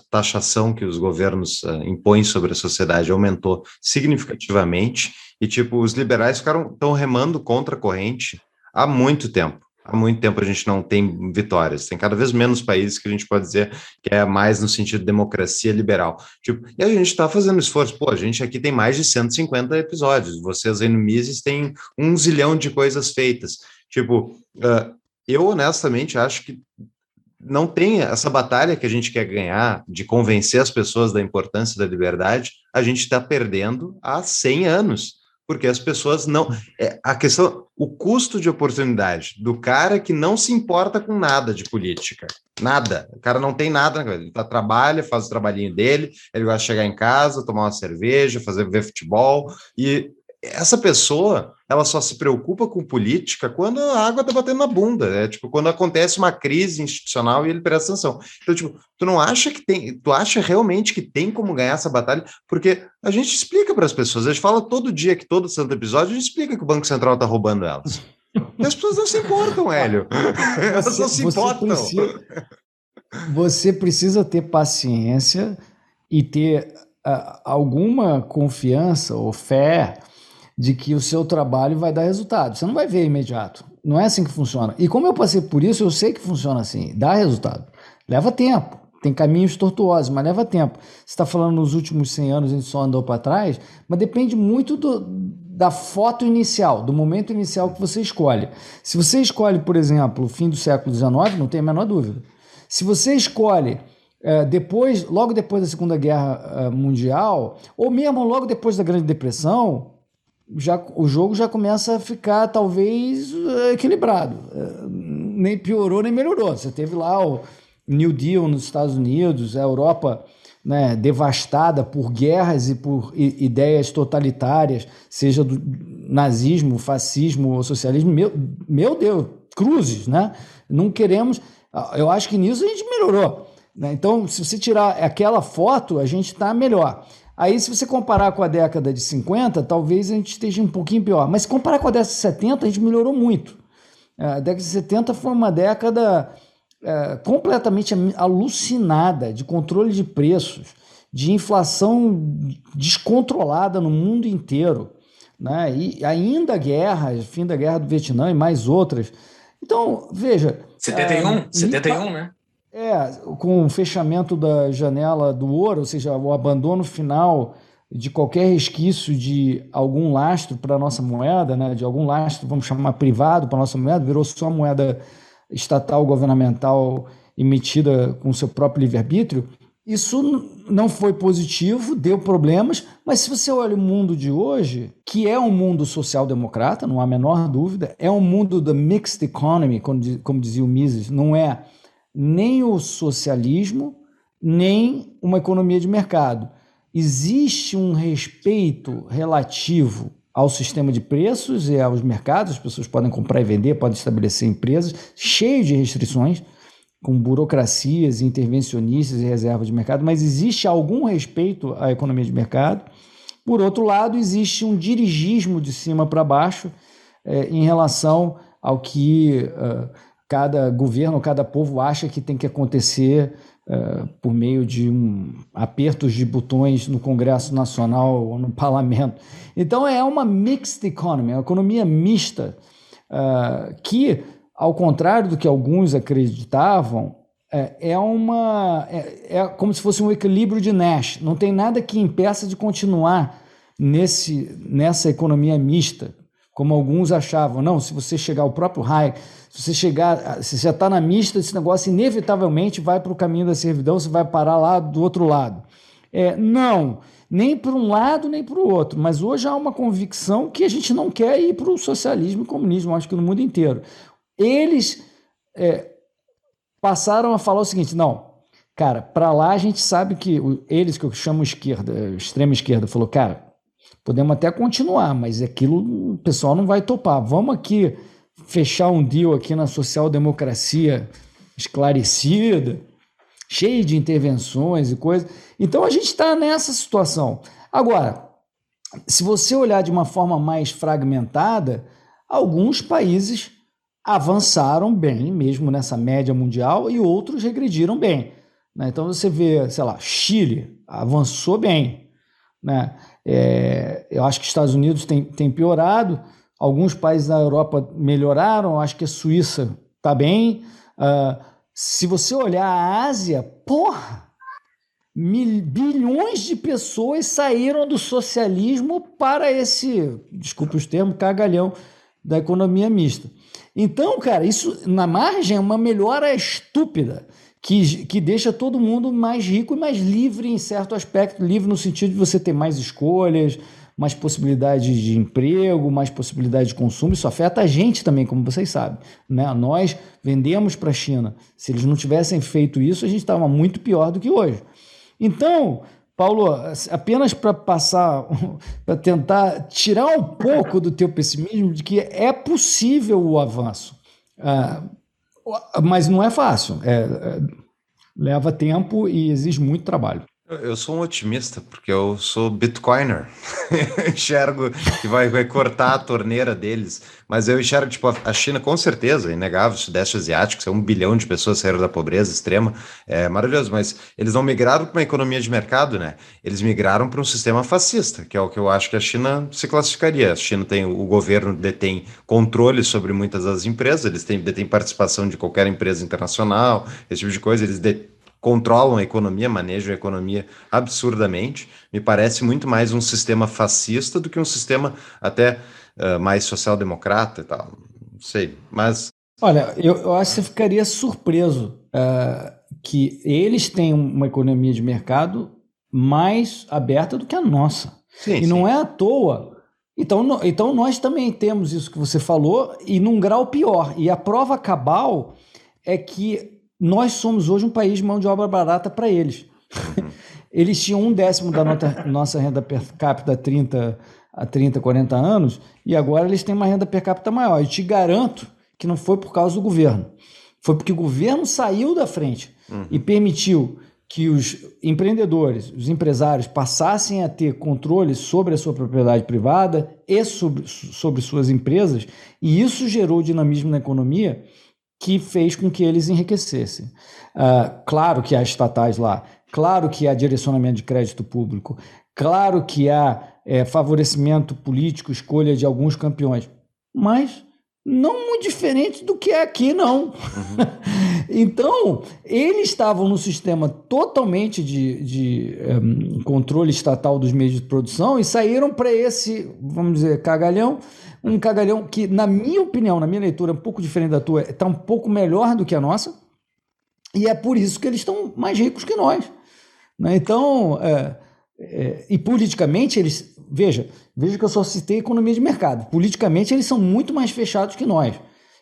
Speaker 2: taxação que os governos uh, impõem sobre a sociedade aumentou significativamente e tipo os liberais ficaram tão remando contra a corrente há muito tempo. Há muito tempo a gente não tem vitórias. Tem cada vez menos países que a gente pode dizer que é mais no sentido de democracia liberal. Tipo, e a gente está fazendo esforço. Pô, a gente aqui tem mais de 150 episódios. Vocês aí no Mises têm um zilhão de coisas feitas. Tipo, uh, eu honestamente acho que não tem essa batalha que a gente quer ganhar de convencer as pessoas da importância da liberdade, a gente está perdendo há 100 anos, porque as pessoas não. É, a questão, o custo de oportunidade do cara que não se importa com nada de política, nada. O cara não tem nada, ele tá, trabalha, faz o trabalhinho dele, ele vai chegar em casa, tomar uma cerveja, fazer ver futebol, e essa pessoa ela só se preocupa com política quando a água tá batendo na bunda, é tipo quando acontece uma crise institucional e ele presta atenção. Então, tipo, tu não acha que tem, tu acha realmente que tem como ganhar essa batalha? Porque a gente explica para as pessoas, a gente fala todo dia que todo santo episódio, a gente explica que o Banco Central tá roubando elas. E as pessoas não se importam, Hélio. Elas você, não se importam.
Speaker 3: Precisa, você precisa ter paciência e ter uh, alguma confiança ou fé de que o seu trabalho vai dar resultado. Você não vai ver imediato. Não é assim que funciona. E como eu passei por isso, eu sei que funciona assim. Dá resultado. Leva tempo. Tem caminhos tortuosos, mas leva tempo. Você está falando nos últimos 100 anos a gente só andou para trás, mas depende muito do, da foto inicial, do momento inicial que você escolhe. Se você escolhe, por exemplo, o fim do século XIX, não tem a menor dúvida. Se você escolhe é, depois, logo depois da Segunda Guerra é, Mundial, ou mesmo logo depois da Grande Depressão, já, o jogo já começa a ficar talvez é, equilibrado. Nem piorou nem melhorou. Você teve lá o New Deal nos Estados Unidos, a Europa né, devastada por guerras e por ideias totalitárias, seja do nazismo, fascismo ou socialismo. Meu, meu Deus, cruzes, né? Não queremos. Eu acho que nisso a gente melhorou. Né? Então, se você tirar aquela foto, a gente está melhor. Aí, se você comparar com a década de 50, talvez a gente esteja um pouquinho pior. Mas se comparar com a década de 70, a gente melhorou muito. É, a década de 70 foi uma década é, completamente alucinada de controle de preços, de inflação descontrolada no mundo inteiro. Né? E ainda a guerra, fim da guerra do Vietnã e mais outras. Então, veja.
Speaker 1: 71, é, 71, né?
Speaker 3: É, com o fechamento da janela do ouro, ou seja, o abandono final de qualquer resquício de algum lastro para a nossa moeda, né, de algum lastro, vamos chamar privado para a nossa moeda, virou só moeda estatal governamental emitida com seu próprio livre-arbítrio, isso não foi positivo, deu problemas, mas se você olha o mundo de hoje, que é um mundo social-democrata, não há a menor dúvida, é um mundo da mixed economy, como dizia o Mises, não é nem o socialismo, nem uma economia de mercado. Existe um respeito relativo ao sistema de preços e aos mercados, as pessoas podem comprar e vender, podem estabelecer empresas, cheio de restrições, com burocracias, intervencionistas e reservas de mercado, mas existe algum respeito à economia de mercado. Por outro lado, existe um dirigismo de cima para baixo é, em relação ao que uh, cada governo, cada povo acha que tem que acontecer uh, por meio de um apertos de botões no Congresso Nacional ou no Parlamento. Então é uma mixed economy, uma economia mista, uh, que, ao contrário do que alguns acreditavam, é, é uma é, é como se fosse um equilíbrio de Nash. Não tem nada que impeça de continuar nesse, nessa economia mista, como alguns achavam. Não, se você chegar ao próprio Hayek se você chegar, se você está na mista, esse negócio inevitavelmente vai para o caminho da servidão, você vai parar lá do outro lado. É, não, nem para um lado nem para o outro, mas hoje há uma convicção que a gente não quer ir para o socialismo e comunismo, acho que no mundo inteiro. Eles é, passaram a falar o seguinte: não, cara, para lá a gente sabe que eles que eu chamo esquerda, extrema esquerda, falou, cara, podemos até continuar, mas aquilo o pessoal não vai topar. Vamos aqui fechar um deal aqui na social-democracia esclarecida, cheio de intervenções e coisas. Então a gente está nessa situação. Agora, se você olhar de uma forma mais fragmentada, alguns países avançaram bem, mesmo nessa média mundial, e outros regrediram bem. Né? Então você vê, sei lá, Chile avançou bem. Né? É, eu acho que Estados Unidos tem, tem piorado. Alguns países da Europa melhoraram, acho que a Suíça está bem. Uh, se você olhar a Ásia, porra, mil, bilhões de pessoas saíram do socialismo para esse, desculpe os termos, cagalhão da economia mista. Então, cara, isso na margem é uma melhora estúpida que, que deixa todo mundo mais rico e mais livre em certo aspecto livre no sentido de você ter mais escolhas, mais possibilidades de emprego, mais possibilidade de consumo. Isso afeta a gente também, como vocês sabem. Né? Nós vendemos para a China. Se eles não tivessem feito isso, a gente estava muito pior do que hoje. Então, Paulo, apenas para passar, para tentar tirar um pouco do teu pessimismo de que é possível o avanço, uh, mas não é fácil. É, é, leva tempo e exige muito trabalho.
Speaker 2: Eu sou um otimista, porque eu sou bitcoiner. eu enxergo que vai, cortar a torneira deles. Mas eu enxergo, tipo, a China, com certeza, inegável, o Sudeste Asiático, é um bilhão de pessoas saíram da pobreza extrema, é maravilhoso. Mas eles não migraram para uma economia de mercado, né? Eles migraram para um sistema fascista, que é o que eu acho que a China se classificaria. A China tem, o governo detém controle sobre muitas das empresas, eles têm, detêm participação de qualquer empresa internacional, esse tipo de coisa, eles detêm controlam a economia, manejam a economia absurdamente. Me parece muito mais um sistema fascista do que um sistema até uh, mais social-democrata e tal. Não sei, mas.
Speaker 3: Olha, eu, eu acho que você ficaria surpreso uh, que eles têm uma economia de mercado mais aberta do que a nossa.
Speaker 2: Sim,
Speaker 3: e não é à toa. Então, no- então nós também temos isso que você falou, e num grau pior. E a prova cabal é que nós somos hoje um país de mão de obra barata para eles. Eles tinham um décimo da nota- nossa renda per capita há 30, há 30, 40 anos, e agora eles têm uma renda per capita maior. Eu te garanto que não foi por causa do governo. Foi porque o governo saiu da frente e permitiu que os empreendedores, os empresários passassem a ter controle sobre a sua propriedade privada e sobre, sobre suas empresas, e isso gerou dinamismo na economia que fez com que eles enriquecessem. Ah, claro que há estatais lá, claro que há direcionamento de crédito público, claro que há eh, favorecimento político, escolha de alguns campeões, mas não muito diferente do que é aqui, não. então, eles estavam no sistema totalmente de, de em, controle estatal dos meios de produção e saíram para esse, vamos dizer, cagalhão, um cagalhão que, na minha opinião, na minha leitura, é um pouco diferente da tua, está um pouco melhor do que a nossa, e é por isso que eles estão mais ricos que nós. né? Então, é, é, e politicamente eles, veja, veja que eu só citei economia de mercado. Politicamente eles são muito mais fechados que nós,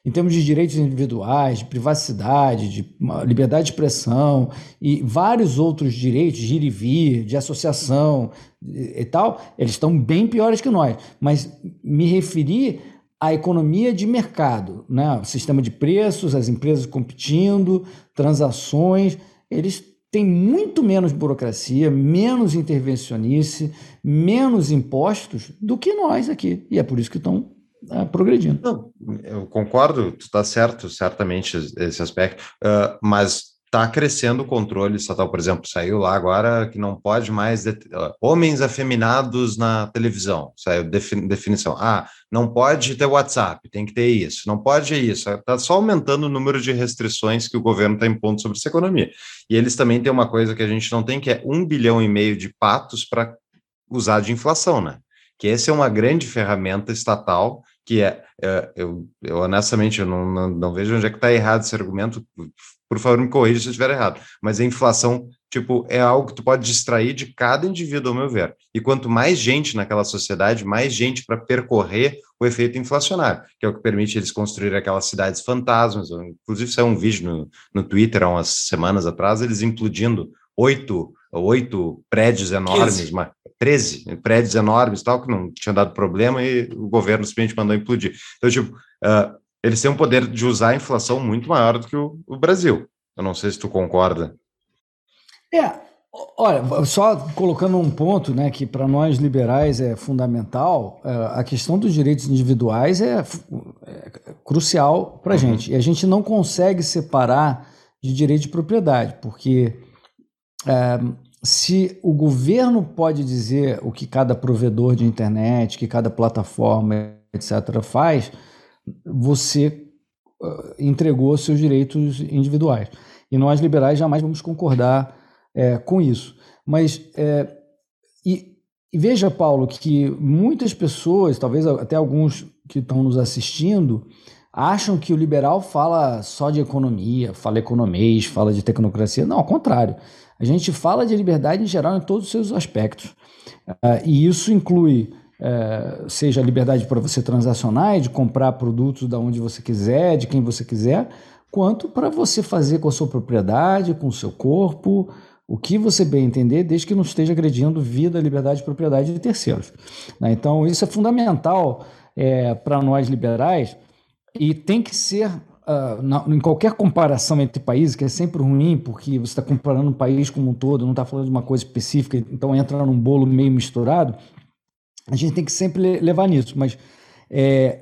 Speaker 3: em termos de direitos individuais, de privacidade, de liberdade de expressão e vários outros direitos, de ir e vir, de associação e, e tal, eles estão bem piores que nós. Mas me referi à economia de mercado, né? o sistema de preços, as empresas competindo, transações, eles têm muito menos burocracia, menos intervencionice, menos impostos do que nós aqui. E é por isso que estão é, progredindo.
Speaker 2: Não, eu concordo, tu está certo, certamente, esse aspecto, uh, mas está crescendo o controle estatal, por exemplo, saiu lá agora que não pode mais homens afeminados na televisão, saiu defini definição. Ah, não pode ter WhatsApp, tem que ter isso, não pode isso. Está só aumentando o número de restrições que o governo está impondo sobre essa economia. E eles também têm uma coisa que a gente não tem, que é um bilhão e meio de patos para usar de inflação, né? Que essa é uma grande ferramenta estatal que é, é eu, eu, honestamente eu não, não, não, vejo onde é que está errado esse argumento, por favor me corrija se eu estiver errado, mas a inflação, tipo, é algo que tu pode distrair de cada indivíduo, ao meu ver, e quanto mais gente naquela sociedade, mais gente para percorrer o efeito inflacionário, que é o que permite eles construir aquelas cidades fantasmas, inclusive saiu um vídeo no, no Twitter há umas semanas atrás, eles implodindo oito, oito prédios enormes, uma, 13 prédios enormes tal, que não tinha dado problema e o governo simplesmente mandou implodir. Então, tipo, uh, eles têm um poder de usar a inflação muito maior do que o, o Brasil. Eu não sei se tu concorda.
Speaker 3: É, olha, só colocando um ponto, né, que para nós liberais é fundamental, a questão dos direitos individuais é, é crucial para a uhum. gente. E a gente não consegue separar de direito de propriedade, porque é, se o governo pode dizer o que cada provedor de internet, que cada plataforma, etc., faz, você uh, entregou seus direitos individuais. E nós, liberais, jamais vamos concordar é, com isso. Mas, é, e, e veja, Paulo, que muitas pessoas, talvez até alguns que estão nos assistindo, acham que o liberal fala só de economia, fala economês, fala de tecnocracia. Não, ao contrário. A gente fala de liberdade em geral em todos os seus aspectos. Uh, e isso inclui, uh, seja a liberdade para você transacionar e de comprar produtos da onde você quiser, de quem você quiser, quanto para você fazer com a sua propriedade, com o seu corpo, o que você bem entender, desde que não esteja agredindo vida, liberdade e propriedade de terceiros. Né? Então, isso é fundamental é, para nós liberais e tem que ser Uh, na, em qualquer comparação entre países, que é sempre ruim, porque você está comparando um país como um todo, não está falando de uma coisa específica, então entra num bolo meio misturado, a gente tem que sempre levar nisso. Mas, é,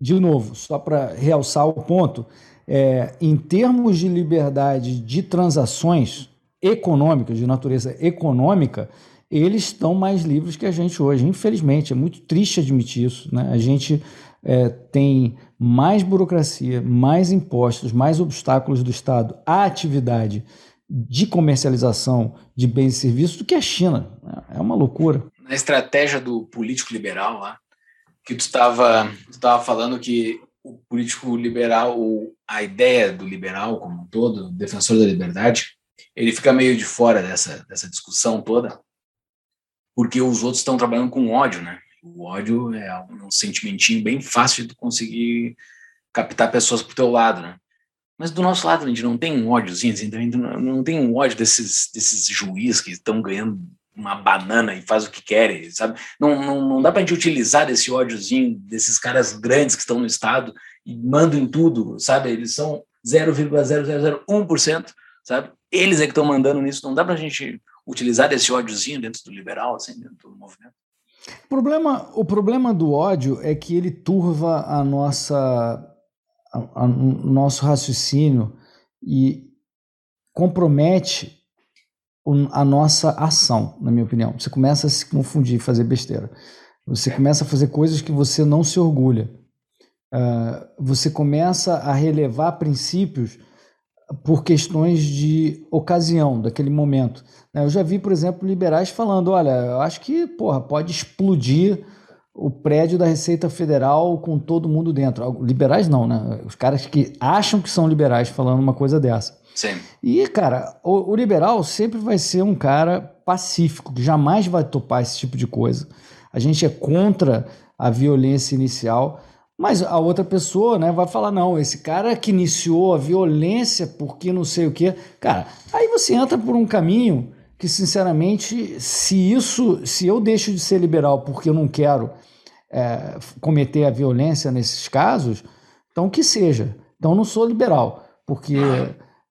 Speaker 3: de novo, só para realçar o ponto, é, em termos de liberdade de transações econômicas, de natureza econômica, eles estão mais livres que a gente hoje. Infelizmente, é muito triste admitir isso. Né? A gente é, tem mais burocracia, mais impostos, mais obstáculos do Estado à atividade de comercialização de bens e serviços do que a China. É uma loucura.
Speaker 1: Na estratégia do político liberal lá, que tu estava falando que o político liberal, a ideia do liberal como um todo, defensor da liberdade, ele fica meio de fora dessa, dessa discussão toda, porque os outros estão trabalhando com ódio, né? O ódio é um sentimentinho bem fácil de conseguir captar pessoas pro teu lado, né? Mas do nosso lado a gente não tem um ódiozinho, assim, não tem um ódio desses, desses juízes que estão ganhando uma banana e faz o que querem, sabe? Não, não, não dá para a gente utilizar esse ódiozinho desses caras grandes que estão no Estado e mandam em tudo, sabe? Eles são 0,0001%, sabe? Eles é que estão mandando nisso. Não dá para a gente utilizar esse ódiozinho dentro do liberal, assim, dentro do movimento.
Speaker 3: O problema, o problema do ódio é que ele turva a nossa o nosso raciocínio e compromete a nossa ação, na minha opinião. Você começa a se confundir, fazer besteira. Você começa a fazer coisas que você não se orgulha. Uh, você começa a relevar princípios por questões de ocasião, daquele momento. Eu já vi, por exemplo, liberais falando: olha, eu acho que porra, pode explodir o prédio da Receita Federal com todo mundo dentro. Liberais não, né? Os caras que acham que são liberais falando uma coisa dessa.
Speaker 1: Sim.
Speaker 3: E, cara, o, o liberal sempre vai ser um cara pacífico, que jamais vai topar esse tipo de coisa. A gente é contra a violência inicial, mas a outra pessoa, né, vai falar não, esse cara que iniciou a violência porque não sei o quê. Cara, aí você entra por um caminho que, sinceramente, se isso, se eu deixo de ser liberal porque eu não quero é, cometer a violência nesses casos, então que seja. Então não sou liberal, porque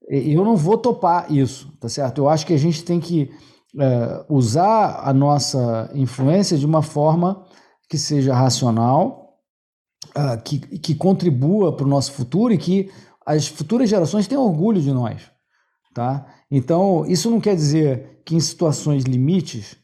Speaker 3: eu não vou topar isso, tá certo? Eu acho que a gente tem que é, usar a nossa influência de uma forma que seja racional, uh, que, que contribua para o nosso futuro e que as futuras gerações tenham orgulho de nós, tá? Então, isso não quer dizer que em situações limites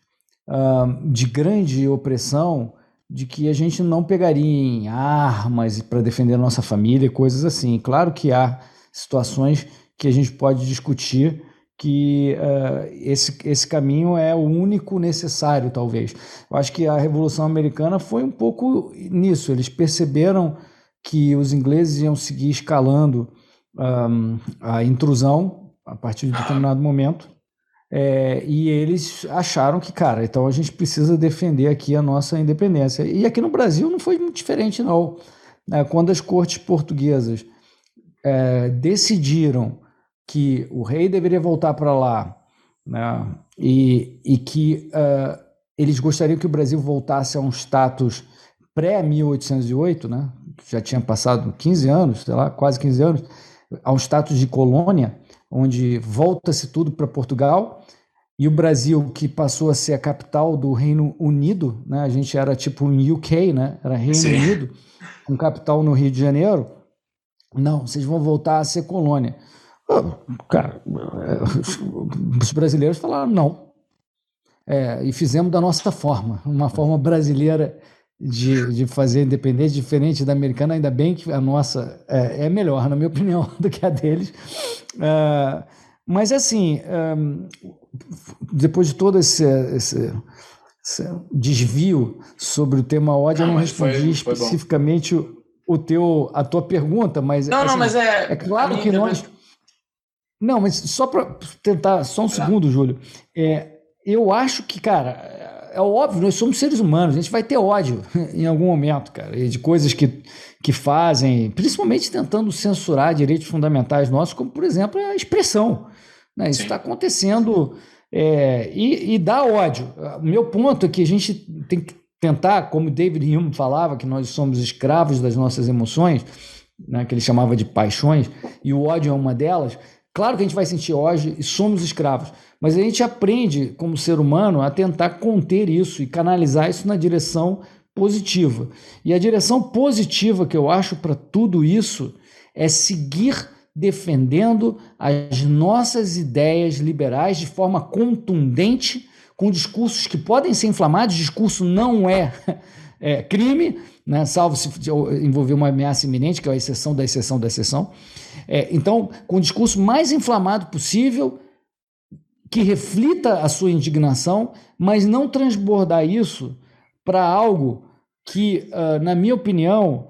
Speaker 3: uh, de grande opressão de que a gente não pegaria em armas para defender a nossa família, coisas assim. Claro que há situações que a gente pode discutir que uh, esse, esse caminho é o único necessário, talvez. Eu acho que a Revolução Americana foi um pouco nisso. Eles perceberam que os ingleses iam seguir escalando um, a intrusão a partir de determinado momento é, e eles acharam que, cara, então a gente precisa defender aqui a nossa independência. E aqui no Brasil não foi muito diferente, não. É, quando as cortes portuguesas é, decidiram que o rei deveria voltar para lá né, e, e que uh, eles gostariam que o Brasil voltasse a um status pré-1808, né, já tinha passado 15 anos, sei lá, quase 15 anos, a um status de colônia, onde volta-se tudo para Portugal, e o Brasil, que passou a ser a capital do Reino Unido, né? a gente era tipo um UK, né? era Reino Sim. Unido, com capital no Rio de Janeiro, não, vocês vão voltar a ser colônia. Cara, os brasileiros falaram não. É, e fizemos da nossa forma, uma forma brasileira de, de fazer independência, diferente da americana, ainda bem que a nossa é, é melhor, na minha opinião, do que a deles. Uh, mas assim, um, depois de todo esse, esse, esse, desvio sobre o tema ódio, não, eu não respondi foi, foi especificamente o, o, teu, a tua pergunta, mas
Speaker 1: não, assim, não, mas é,
Speaker 3: é claro que nós não, mas só para tentar só um segundo, Júlio, é, eu acho que cara é óbvio, nós somos seres humanos, a gente vai ter ódio em algum momento, cara, de coisas que, que fazem, principalmente tentando censurar direitos fundamentais nossos, como, por exemplo, a expressão. Né? Isso está acontecendo é, e, e dá ódio. O meu ponto é que a gente tem que tentar, como David Hume falava, que nós somos escravos das nossas emoções, né, que ele chamava de paixões, e o ódio é uma delas. Claro que a gente vai sentir ódio e somos escravos, mas a gente aprende, como ser humano, a tentar conter isso e canalizar isso na direção positiva. E a direção positiva que eu acho para tudo isso é seguir defendendo as nossas ideias liberais de forma contundente, com discursos que podem ser inflamados. Discurso não é, é crime, né? salvo se envolver uma ameaça iminente, que é a exceção da exceção da exceção. É, então, com o discurso mais inflamado possível, que reflita a sua indignação, mas não transbordar isso para algo que, uh, na minha opinião,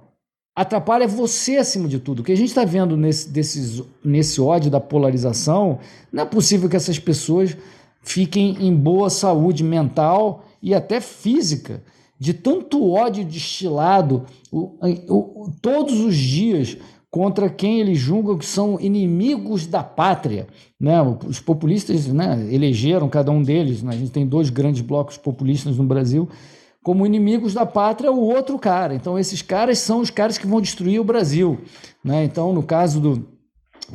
Speaker 3: atrapalha você acima de tudo. O que a gente está vendo nesse, desses, nesse ódio da polarização, não é possível que essas pessoas fiquem em boa saúde mental e até física, de tanto ódio destilado o, o, todos os dias contra quem eles julgam que são inimigos da pátria. Né? Os populistas né, elegeram cada um deles, né? a gente tem dois grandes blocos populistas no Brasil, como inimigos da pátria o outro cara. Então, esses caras são os caras que vão destruir o Brasil. Né? Então, no caso do,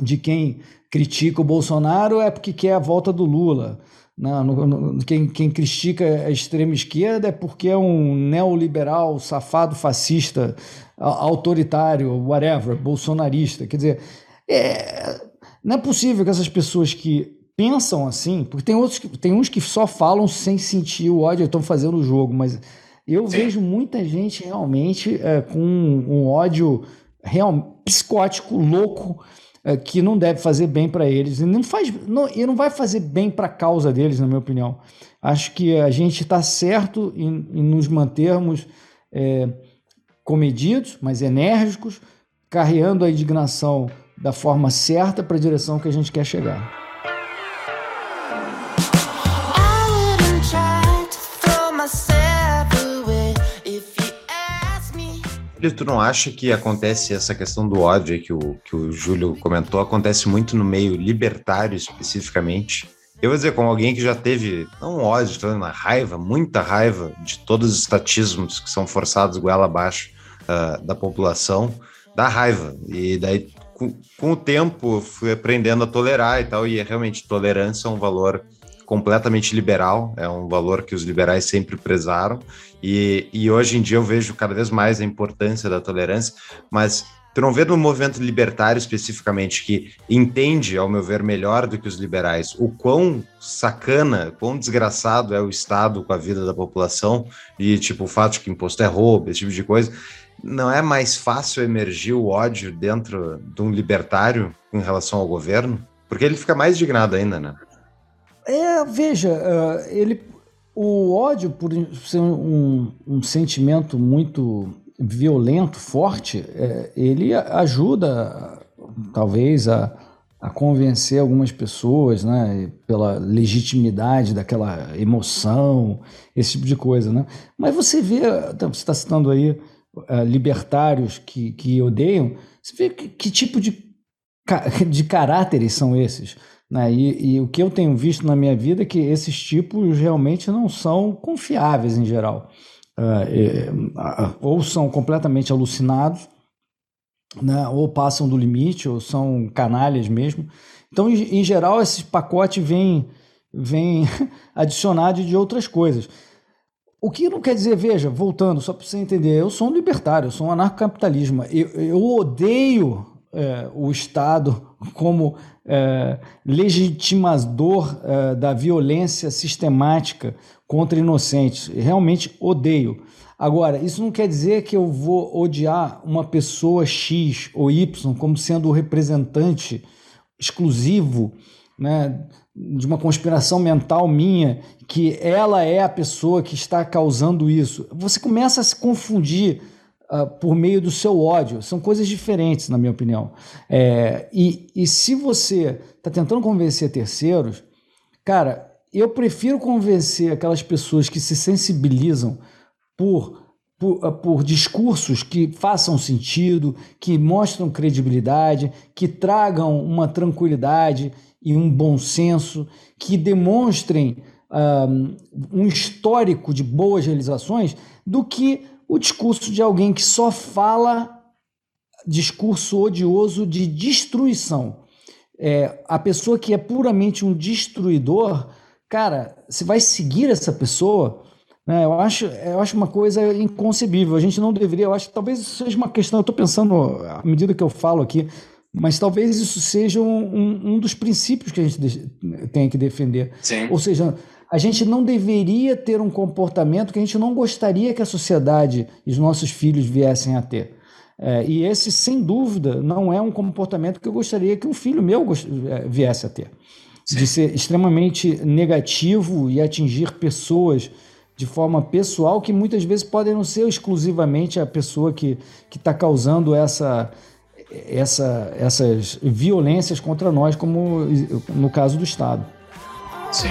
Speaker 3: de quem critica o Bolsonaro, é porque quer a volta do Lula. Não, no, no, quem, quem critica a extrema esquerda é porque é um neoliberal, safado, fascista, autoritário, whatever, bolsonarista. Quer dizer, é, não é possível que essas pessoas que pensam assim, porque tem outros que, tem uns que só falam sem sentir o ódio, estão fazendo o jogo, mas eu Sim. vejo muita gente realmente é, com um ódio real, psicótico, louco, é, que não deve fazer bem para eles e não faz não, e não vai fazer bem para a causa deles, na minha opinião. Acho que a gente está certo em, em, nos mantermos é, comedidos, mas enérgicos, carreando a indignação da forma certa para a direção que a gente quer chegar.
Speaker 2: Ele, tu não acha que acontece essa questão do ódio que o, que o Júlio comentou, acontece muito no meio libertário especificamente? Eu vou dizer, como alguém que já teve, não ódio, uma raiva, muita raiva de todos os estatismos que são forçados goela abaixo uh, da população, dá raiva. E daí, com, com o tempo, fui aprendendo a tolerar e tal, e é realmente tolerância é um valor completamente liberal, é um valor que os liberais sempre prezaram, e, e hoje em dia eu vejo cada vez mais a importância da tolerância, mas tu não vê no movimento libertário especificamente que entende, ao meu ver, melhor do que os liberais, o quão sacana, quão desgraçado é o Estado com a vida da população e, tipo, o fato de que imposto é roubo, esse tipo de coisa. Não é mais fácil emergir o ódio dentro de um libertário em relação ao governo? Porque ele fica mais indignado ainda, né?
Speaker 3: É, veja, uh, ele, o ódio, por ser um, um sentimento muito violento, forte, é, ele ajuda, talvez, a, a convencer algumas pessoas, né, pela legitimidade daquela emoção, esse tipo de coisa, né? Mas você vê, então, você está citando aí uh, libertários que, que odeiam, você vê que, que tipo de, de caráteres são esses? Né? E, e, o que eu tenho visto na minha vida é que esses tipos realmente não são confiáveis em geral. Uh, ou são completamente alucinados, né? ou passam do limite, ou são canalhas mesmo. Então, em, em geral, esse pacote vem, vem adicionado de outras coisas. O que não quer dizer, veja, voltando, só para você entender, eu sou um libertário, eu sou um anarcocapitalismo. Eu, eu odeio é, o Estado como é, legitimador é, da violência sistemática contra inocentes. Realmente odeio. Agora, isso não quer dizer que eu vou odiar uma pessoa X ou Y como sendo o representante exclusivo né, de uma conspiração mental minha, que ela é a pessoa que está causando isso. Você começa a se confundir uh, por meio do seu ódio. São coisas diferentes, na minha opinião. É, e, e se você está tentando convencer terceiros, cara, eu prefiro convencer aquelas pessoas que se sensibilizam por, por, uh, por discursos que façam sentido, que mostram credibilidade, que tragam uma tranquilidade e um bom senso, que demonstrem um, um histórico de boas realizações, do que o discurso de alguém que só fala discurso odioso de destruição. É, a pessoa que é puramente um destruidor, cara, você vai seguir essa pessoa? Né? Eu, acho, eu acho uma coisa inconcebível. A gente não deveria, eu acho que talvez isso seja uma questão, eu estou pensando à medida que eu falo aqui, mas talvez isso seja um, um, um dos princípios que a gente tem que defender.
Speaker 1: Sim.
Speaker 3: Ou seja, a gente não deveria ter um comportamento que a gente não gostaria que a sociedade e os nossos filhos viessem a ter. É, e esse, sem dúvida, não é um comportamento que eu gostaria que um filho meu é, viesse a ter. Sim. De ser extremamente negativo e atingir pessoas de forma pessoal que muitas vezes podem não ser exclusivamente a pessoa que está causando essa, essa, essas violências contra nós, como no caso do Estado.
Speaker 1: Sim.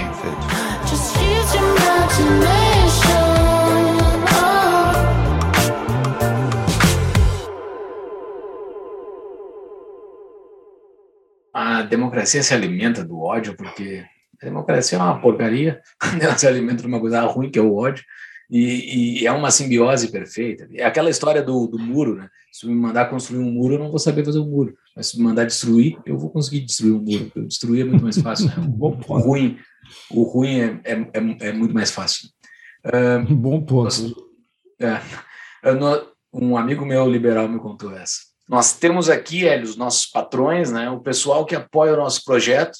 Speaker 1: A democracia se alimenta do ódio porque a democracia é uma porcaria, ela se alimenta de uma coisa ruim, que é o ódio, e, e, é uma simbiose perfeita. É aquela história do, do muro, né? Se me mandar construir um muro, eu não vou saber fazer um muro. Mas se me mandar destruir, eu vou conseguir destruir um muro. Destruir é muito mais fácil. Né? o ruim, o ruim é, é, é, é muito mais fácil.
Speaker 3: Uh, Bom ponto.
Speaker 1: é, um amigo meu liberal me contou essa. Nós temos aqui, Hélio, os nossos patrões, né? o pessoal que apoia o nosso projeto,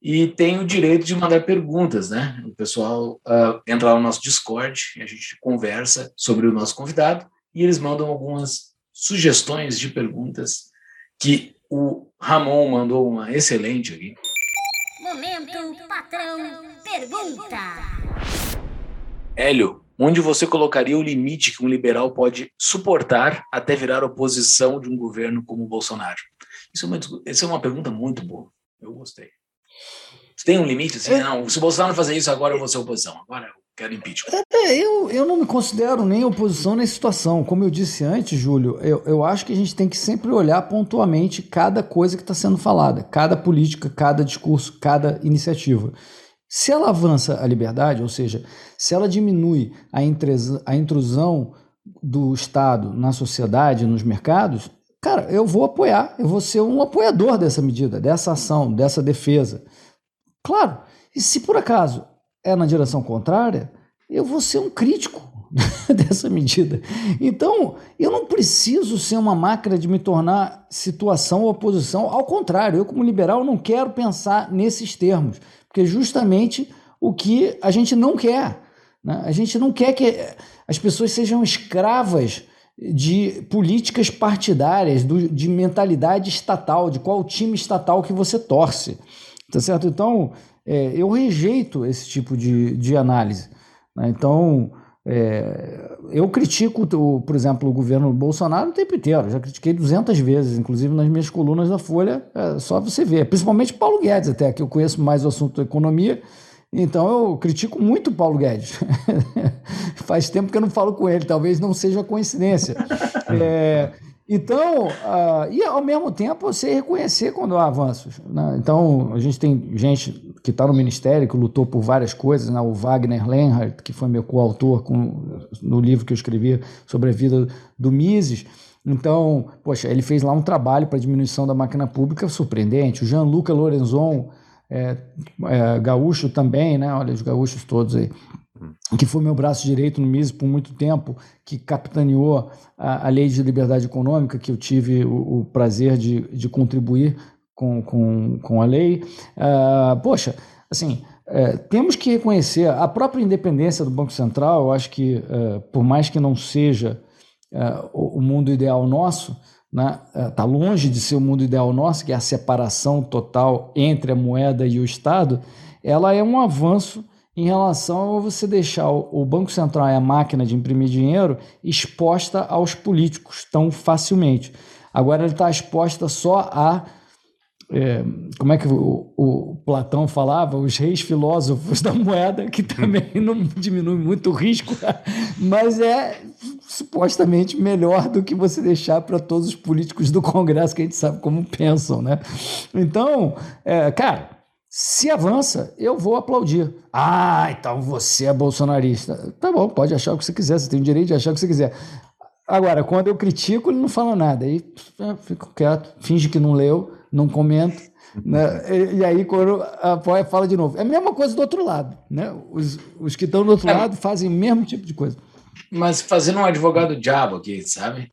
Speaker 1: e tem o direito de mandar perguntas, né? O pessoal uh, entra lá no nosso Discord, a gente conversa sobre o nosso convidado e eles mandam algumas sugestões de perguntas que o Ramon mandou uma excelente aqui.
Speaker 5: Momento patrão pergunta.
Speaker 1: Hélio, onde você colocaria o limite que um liberal pode suportar até virar oposição de um governo como o Bolsonaro? Isso é uma, essa é uma pergunta muito boa. Eu gostei. Tem um limite? Assim, não, se o Bolsonaro fazer isso, agora eu vou ser oposição. Agora eu quero impeachment.
Speaker 3: É, eu, eu não me considero nem oposição nem situação. Como eu disse antes, Júlio, eu, eu acho que a gente tem que sempre olhar pontualmente cada coisa que está sendo falada, cada política, cada discurso, cada iniciativa. Se ela avança a liberdade, ou seja, se ela diminui a, a intrusão do Estado na sociedade, nos mercados, cara, eu vou apoiar, eu vou ser um apoiador dessa medida, dessa ação, dessa defesa. Claro, e se por acaso é na direção contrária, eu vou ser um crítico dessa medida. Então, eu não preciso ser uma máquina de me tornar situação ou oposição. Ao contrário, eu, como liberal, não quero pensar nesses termos, porque é justamente o que a gente não quer. Né? A gente não quer que as pessoas sejam escravas de políticas partidárias, de mentalidade estatal, de qual time estatal que você torce. Tá certo? Então, é, eu rejeito esse tipo de, de análise. Né? Então, é, eu critico, o, por exemplo, o governo Bolsonaro o tempo inteiro. Já critiquei 200 vezes, inclusive nas minhas colunas da Folha, é só você ver. Principalmente Paulo Guedes, até, que eu conheço mais o assunto da economia. Então eu critico muito Paulo Guedes. Faz tempo que eu não falo com ele, talvez não seja coincidência. É, então, uh, e ao mesmo tempo você reconhecer quando há avanços. Né? Então, a gente tem gente que está no Ministério, que lutou por várias coisas, né? o Wagner Lenhardt, que foi meu coautor com, no livro que eu escrevi sobre a vida do Mises. Então, poxa, ele fez lá um trabalho para diminuição da máquina pública surpreendente. O Jean-Luc Lorenzon, é, é, gaúcho também, né? olha os gaúchos todos aí que foi meu braço direito no MIS por muito tempo, que capitaneou a, a lei de liberdade econômica, que eu tive o, o prazer de, de contribuir com, com, com a lei. Uh, poxa, assim, é, temos que reconhecer a própria independência do Banco Central. Eu acho que, é, por mais que não seja é, o, o, mundo ideal nosso, está né, tá longe de ser o mundo ideal nosso, que é a separação total entre a moeda e o Estado, ela é um avanço em relação a você deixar o Banco Central e a máquina de imprimir dinheiro exposta aos políticos tão facilmente. Agora ele está exposta só a. É, como é que o, o, Platão falava? Os reis filósofos da moeda, que também não diminui muito o risco, mas é supostamente melhor do que você deixar para todos os políticos do Congresso, que a gente sabe como pensam, né? Então, é, cara se avança, eu vou aplaudir. Ah, então você é bolsonarista. Tá bom, pode achar o que você quiser, você tem o direito de achar o que você quiser. Agora, quando eu critico, ele não fala nada. Aí fico quieto, finge que não leu, não comenta. Né? E, aí, quando apoia, fala de novo. É a mesma coisa do outro lado. Né? Os, os que estão do outro é, lado fazem o mesmo tipo de coisa.
Speaker 1: Mas fazendo um advogado diabo aqui, sabe?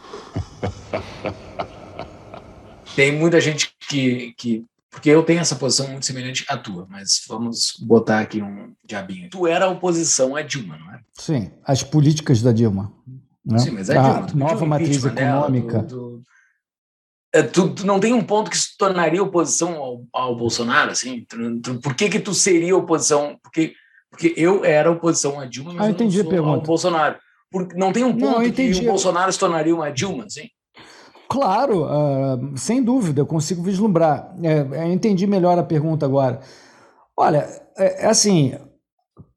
Speaker 1: Tem muita gente que, que porque eu tenho essa posição muito semelhante à tua, mas vamos botar aqui um diabinho. Tu era a oposição à Dilma, não é?
Speaker 3: Sim, as políticas da Dilma. Né?
Speaker 1: Sim, mas a, a Dilma.
Speaker 3: nova matriz econômica. Dela, tu,
Speaker 1: tu, é, tu, tu, não tem um ponto que se tornaria oposição ao, ao Bolsonaro, assim? por que que tu seria oposição? Porque Porque eu era oposição a Dilma, mas
Speaker 3: Ah,
Speaker 1: eu
Speaker 3: entendi
Speaker 1: não
Speaker 3: a
Speaker 1: sou
Speaker 3: pergunta.
Speaker 1: ao Bolsonaro. Porque não tem um
Speaker 3: Não,
Speaker 1: ponto
Speaker 3: eu
Speaker 1: que o Bolsonaro se tornaria uma Dilma, assim?
Speaker 3: Claro, ah, sem dúvida, eu consigo vislumbrar. É, eu entendi melhor a pergunta agora. Olha, é, é assim,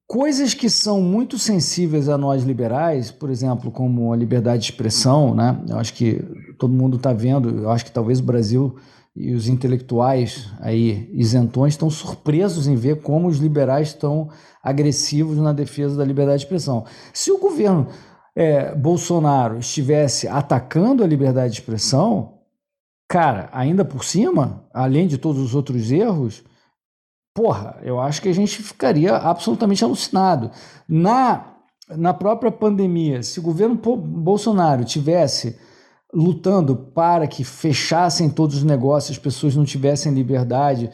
Speaker 3: coisas que são muito sensíveis a nós liberais, por exemplo, como a liberdade de expressão, né? Eu acho que todo mundo está vendo, eu acho que talvez o Brasil e os intelectuais aí isentões estão surpresos em ver como os liberais estão agressivos na defesa da liberdade de expressão. Se o governo é, Bolsonaro estivesse atacando a liberdade de expressão, cara, ainda por cima, além de todos os outros erros, porra, eu acho que a gente ficaria absolutamente alucinado. Na, na própria pandemia, se o governo Bolsonaro tivesse lutando para que fechassem todos os negócios, as pessoas não tivessem liberdade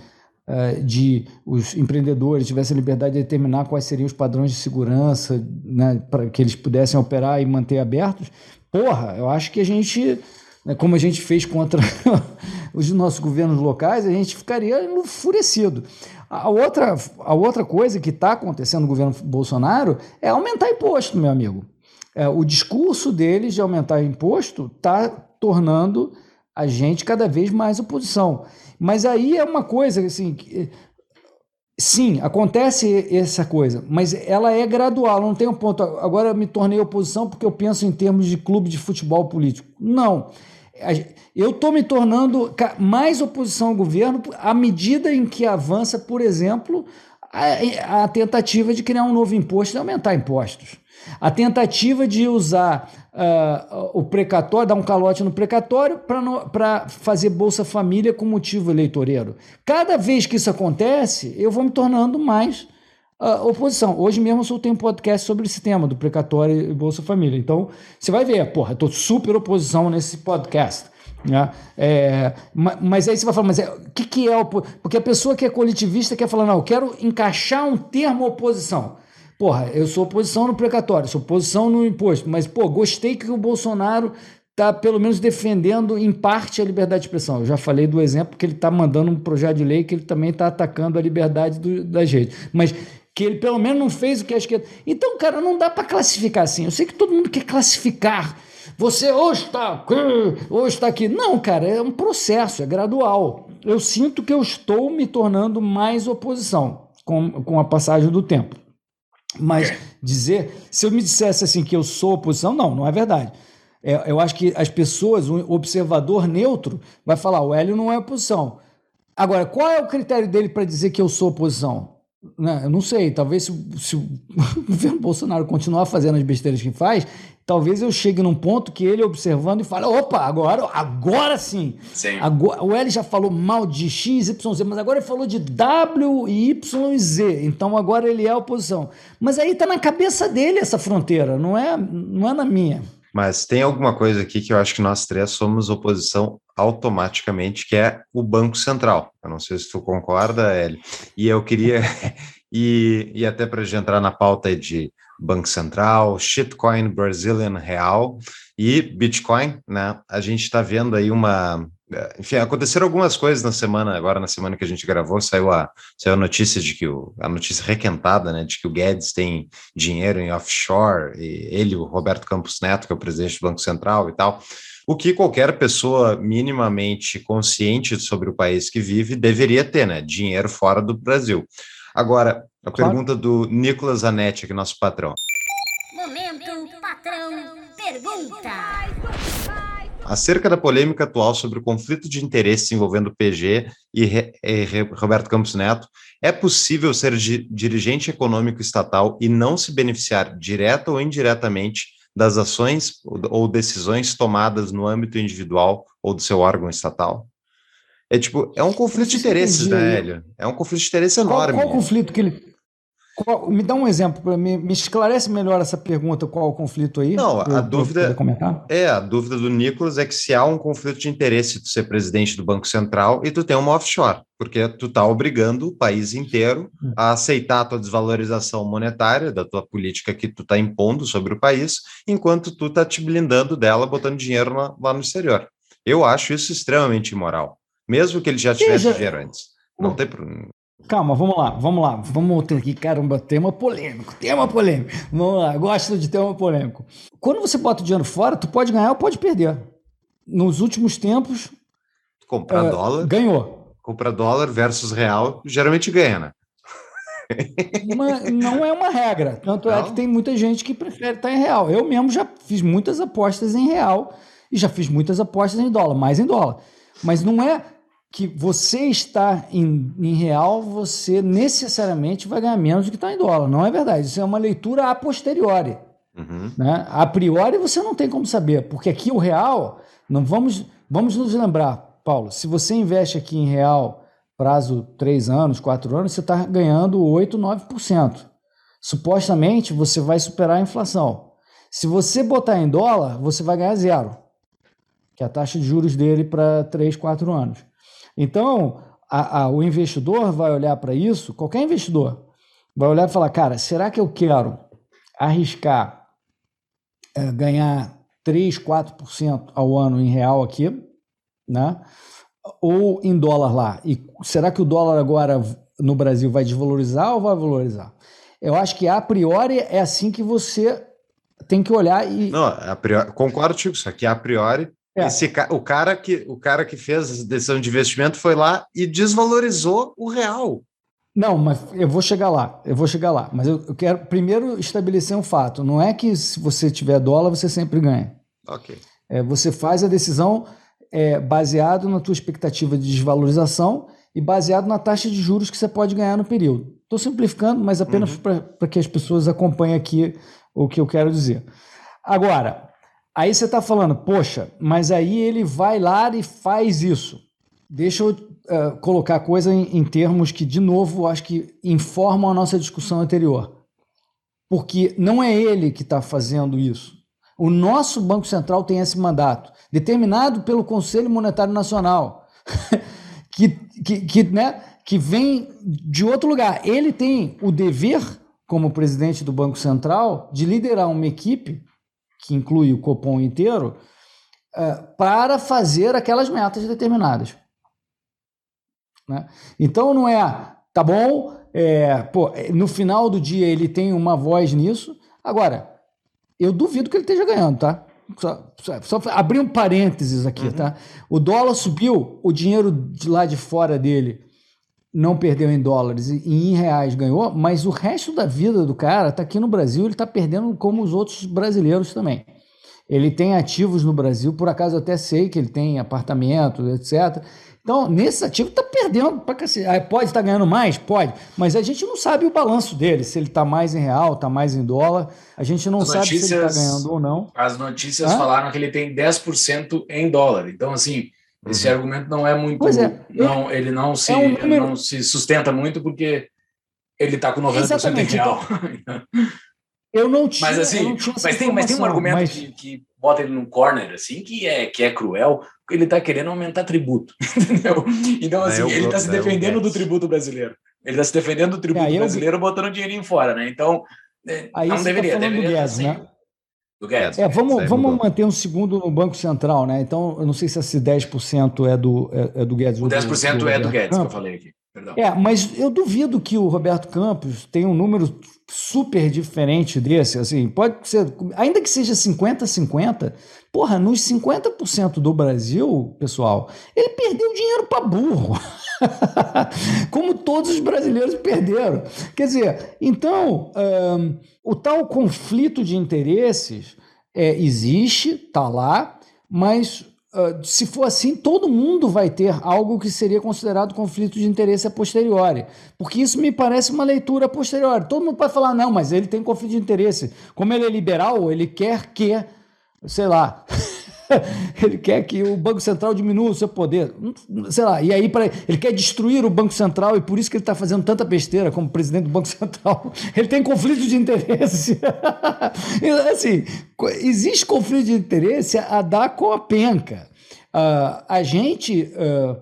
Speaker 3: de os empreendedores tivessem liberdade de determinar quais seriam os padrões de segurança, né, para que eles pudessem operar e manter abertos. Porra, eu acho que a gente, né, como a gente fez contra os nossos governos locais, a gente ficaria enfurecido. A outra, a outra coisa que está acontecendo no governo Bolsonaro é aumentar imposto, meu amigo. É, o discurso deles de aumentar imposto está tornando a gente cada vez mais oposição. Mas aí é uma coisa assim. que- Sim, acontece essa coisa, mas ela é gradual, não tem um ponto. Agora eu me tornei oposição porque eu penso em termos de clube de futebol político. Não. Eu estou me tornando mais oposição ao governo à medida em que avança, por exemplo, a, a tentativa de criar um novo imposto e aumentar impostos. A tentativa de usar ah, o precatório, dar um calote no precatório para fazer Bolsa Família com motivo eleitoreiro. Cada vez que isso acontece, eu vou me tornando mais ah, oposição. Hoje mesmo eu soltei um podcast sobre esse tema do precatório e Bolsa Família. Então, você vai ver, porra, eu super oposição nesse podcast. Né? É, ma- mas aí você vai falar, mas é, o que, que é opo... Porque a pessoa que é coletivista quer falar, não, eu quero encaixar um termo oposição. Porra, eu sou oposição no precatório, sou oposição no imposto, mas, pô, gostei que o Bolsonaro está pelo menos defendendo em parte a liberdade de expressão. Eu já falei do exemplo que ele está mandando um projeto de lei que ele também está atacando a liberdade do, das redes. Mas que ele pelo menos não fez o que a esquerda. Então, cara, não dá para classificar assim. Eu sei que todo mundo quer classificar. Você hoje está aqui, hoje está aqui. Não, cara, é um processo, é gradual. Eu sinto que eu estou me tornando mais oposição com, com a passagem do tempo. Mas dizer, se eu me dissesse assim que eu sou oposição, não, não é verdade. É, eu acho que as pessoas, o observador neutro, vai falar: o Hélio não é oposição. Agora, qual é o critério dele para dizer que eu sou oposição? Né, Eu não sei, talvez se, o- se o governo Bolsonaro continuar fazendo as besteiras que faz, talvez eu chegue num ponto que ele observando e fale: opa, agora, agora sim.
Speaker 1: Sim.
Speaker 3: Agora, o L já falou mal de X, Y, Z, mas agora ele falou de W, Y e Z. Então agora ele é oposição. Mas aí está na cabeça dele essa fronteira, não é, não é na minha.
Speaker 2: Mas tem alguma coisa aqui que eu acho que nós três somos oposição automaticamente, que é o Banco Central. Eu não sei se tu concorda, Eli. E eu queria, e, e até para a gente entrar na pauta de Banco Central, shitcoin, Brazilian Real e Bitcoin, né? A gente está vendo aí uma. Enfim, aconteceram algumas coisas na semana, agora na semana que a gente gravou, saiu a, saiu a notícia de que o, a notícia requentada, né, de que o Guedes tem dinheiro em offshore, e ele, o Roberto Campos Neto, que é o presidente do Banco Central e tal, o que qualquer pessoa minimamente consciente sobre o país que vive deveria ter, né, dinheiro fora do Brasil. Agora, a
Speaker 3: Claro.
Speaker 2: pergunta do Nicolas Zanetti, que é nosso patrão.
Speaker 5: Momento patrão pergunta.
Speaker 2: Acerca da polêmica atual sobre o conflito de interesses envolvendo PG e, Re- e Roberto Campos Neto, é possível ser di- dirigente econômico estatal e não se beneficiar direta ou indiretamente das ações ou- decisões tomadas no âmbito individual ou do seu órgão estatal? É tipo, é um conflito de interesses, né, Hélio? É um conflito de interesse
Speaker 3: Qual,
Speaker 2: enorme.
Speaker 3: qual o conflito que ele. Qual- me dá um exemplo, mim, me esclarece melhor essa pergunta, qual o conflito aí?
Speaker 2: Não, a
Speaker 3: eu
Speaker 2: dúvida-? É, a dúvida do Nicolas é que se há um conflito de interesse tu ser presidente do Banco Central e tu tem uma offshore, porque tu tá obrigando o país inteiro a aceitar a tua desvalorização monetária da tua política que tu tá impondo sobre o país, enquanto tu tá te blindando dela, botando dinheiro lá, lá no exterior. Eu acho isso extremamente imoral, mesmo que ele já tivesse dinheiro antes. Não tem problema.
Speaker 3: Calma, vamos lá, vamos lá. Vamos ter aqui, caramba, tema polêmico, tema polêmico. Vamos lá, gosto de tema polêmico. Quando você bota o dinheiro fora, tu pode ganhar ou pode perder. Nos últimos tempos,
Speaker 2: Comprar
Speaker 3: eh,
Speaker 2: dólar,
Speaker 3: ganhou.
Speaker 2: comprar dólar versus real, geralmente ganha, né?
Speaker 3: Mas não é uma regra. Tanto é
Speaker 2: Não?
Speaker 3: que tem muita gente que prefere estar em real. Eu mesmo já fiz muitas apostas em real e já fiz muitas apostas em dólar, mais em dólar. Mas não é que você está em, em real, você necessariamente vai ganhar menos do que está em dólar. Não é verdade. Isso é uma leitura a posteriori.
Speaker 2: Uhum.
Speaker 3: Né? A priori você não tem como saber, porque aqui o real, não vamos, vamos nos lembrar, Paulo, se você investe aqui em real, prazo 3 anos, 4 anos, você está ganhando 8, 9%. Supostamente você vai superar a inflação. Se você botar em dólar, você vai ganhar zero, que é a taxa de juros dele para 3, 4 anos. Então, a- a- o investidor vai olhar para isso, qualquer investidor, vai olhar e falar, cara, será que eu quero arriscar eh, ganhar 3, 4% ao ano em real aqui, né? Ou em dólar lá. E será que o dólar agora no Brasil vai desvalorizar ou vai valorizar? Eu acho que a priori é assim que você tem que olhar e
Speaker 2: Não, a priori, concordo contigo, isso aqui a priori.
Speaker 3: É.
Speaker 2: Esse, o, cara que, o cara que fez essa decisão de investimento foi lá e desvalorizou o real.
Speaker 3: Não, mas eu vou chegar lá, eu vou chegar lá. Mas eu, eu quero primeiro estabelecer um fato. Não é que se você tiver dólar, você sempre ganha.
Speaker 2: Ok.
Speaker 3: É, você faz a decisão é, baseado na tua expectativa de desvalorização e baseado na taxa de juros que você pode ganhar no período. Estou simplificando, mas apenas para que as pessoas acompanhem aqui o que eu quero dizer. Agora, aí você está falando, poxa, mas aí ele vai lá e faz isso. Deixa eu eh, colocar a coisa em, em termos que, de novo, acho que informam a nossa discussão anterior. Porque não é ele que está fazendo isso. O nosso Banco Central tem esse mandato, determinado pelo Conselho Monetário Nacional, que, que, que, né, que vem de outro lugar. Ele tem o dever, como presidente do Banco Central, de liderar uma equipe, que inclui o Copom inteiro, eh, para fazer aquelas metas determinadas. Né? Então não é, tá bom, é, pô, no final do dia ele tem uma voz nisso. Agora, eu duvido que ele esteja ganhando, tá? Só, só, só abrir um parênteses aqui, tá? O dólar subiu, o dinheiro de lá de fora dele não perdeu em dólares e em reais ganhou, mas o resto da vida do cara tá aqui no Brasil, ele tá perdendo como os outros brasileiros também. Ele tem ativos no Brasil, por acaso eu até sei que ele tem apartamento, etc. Então, nesse ativo tá perdendo pra cacete. Ah, Pode estar ganhando mais? Pode. Mas a gente não sabe o balanço dele, se ele tá mais em real, tá mais em dólar. A gente não
Speaker 1: As
Speaker 3: sabe se ele tá
Speaker 1: notícias-
Speaker 3: ganhando ou não.
Speaker 1: As notícias
Speaker 3: Hã?
Speaker 1: falaram que ele tem 10% em dólar. Então, assim, esse argumento não é muito.
Speaker 3: Pois é.
Speaker 1: Não, ele não se,
Speaker 3: É um
Speaker 1: ele
Speaker 3: número-
Speaker 1: não se sustenta muito porque ele está com 90%
Speaker 3: Exatamente,
Speaker 1: em real.
Speaker 3: Eu não tinha.
Speaker 1: mas assim,
Speaker 3: não tinha
Speaker 1: mas tem, mas tem um argumento
Speaker 3: mas-
Speaker 1: que, que bota ele num corner assim, que é, que é cruel, porque ele está querendo aumentar tributo. Entendeu? Então,
Speaker 2: Daí
Speaker 1: assim,
Speaker 2: eu-
Speaker 1: ele está se defendendo do
Speaker 2: Guedes.
Speaker 1: tributo brasileiro. Ele está se defendendo do tributo
Speaker 3: É, aí eu-
Speaker 1: brasileiro botando dinheirinho fora, né? Então, é,
Speaker 3: Aí
Speaker 1: não deveria,
Speaker 3: tá
Speaker 1: deveria
Speaker 3: Guedes,
Speaker 1: assim,
Speaker 3: né?
Speaker 1: Do Guedes.
Speaker 3: É, vamos, vamos
Speaker 2: mudou.
Speaker 3: manter um segundo no Banco Central, né? Então, eu não sei se esse 10% é do, é, é do Guedes.
Speaker 1: O
Speaker 3: ou
Speaker 1: 10% é do
Speaker 3: Roberto
Speaker 1: Guedes, que eu
Speaker 3: Campos.
Speaker 1: falei aqui. Perdão.
Speaker 3: É, mas eu duvido que o Roberto Campos tenha um número super diferente desse, assim, pode ser, ainda que seja 50-50, porra, nos 50% do Brasil, pessoal, ele perdeu dinheiro para burro. Como todos os brasileiros perderam. Quer dizer, então, ahn, o tal conflito de interesses é, existe, tá lá, mas ah, se for assim, todo mundo vai ter algo que seria considerado conflito de interesse a posteriori. Porque isso me parece uma leitura a posteriori. Todo mundo pode falar, não, mas ele tem conflito de interesse. Como ele é liberal, ele quer que, sei lá, ele quer que o Banco Central diminua o seu poder. Sei lá, e aí pra, ele quer destruir o Banco Central e por isso que ele está fazendo tanta besteira como presidente do Banco Central. Ele tem conflito de interesse. assim, existe conflito de interesse a dar com a penca. Ah, a gente, ah,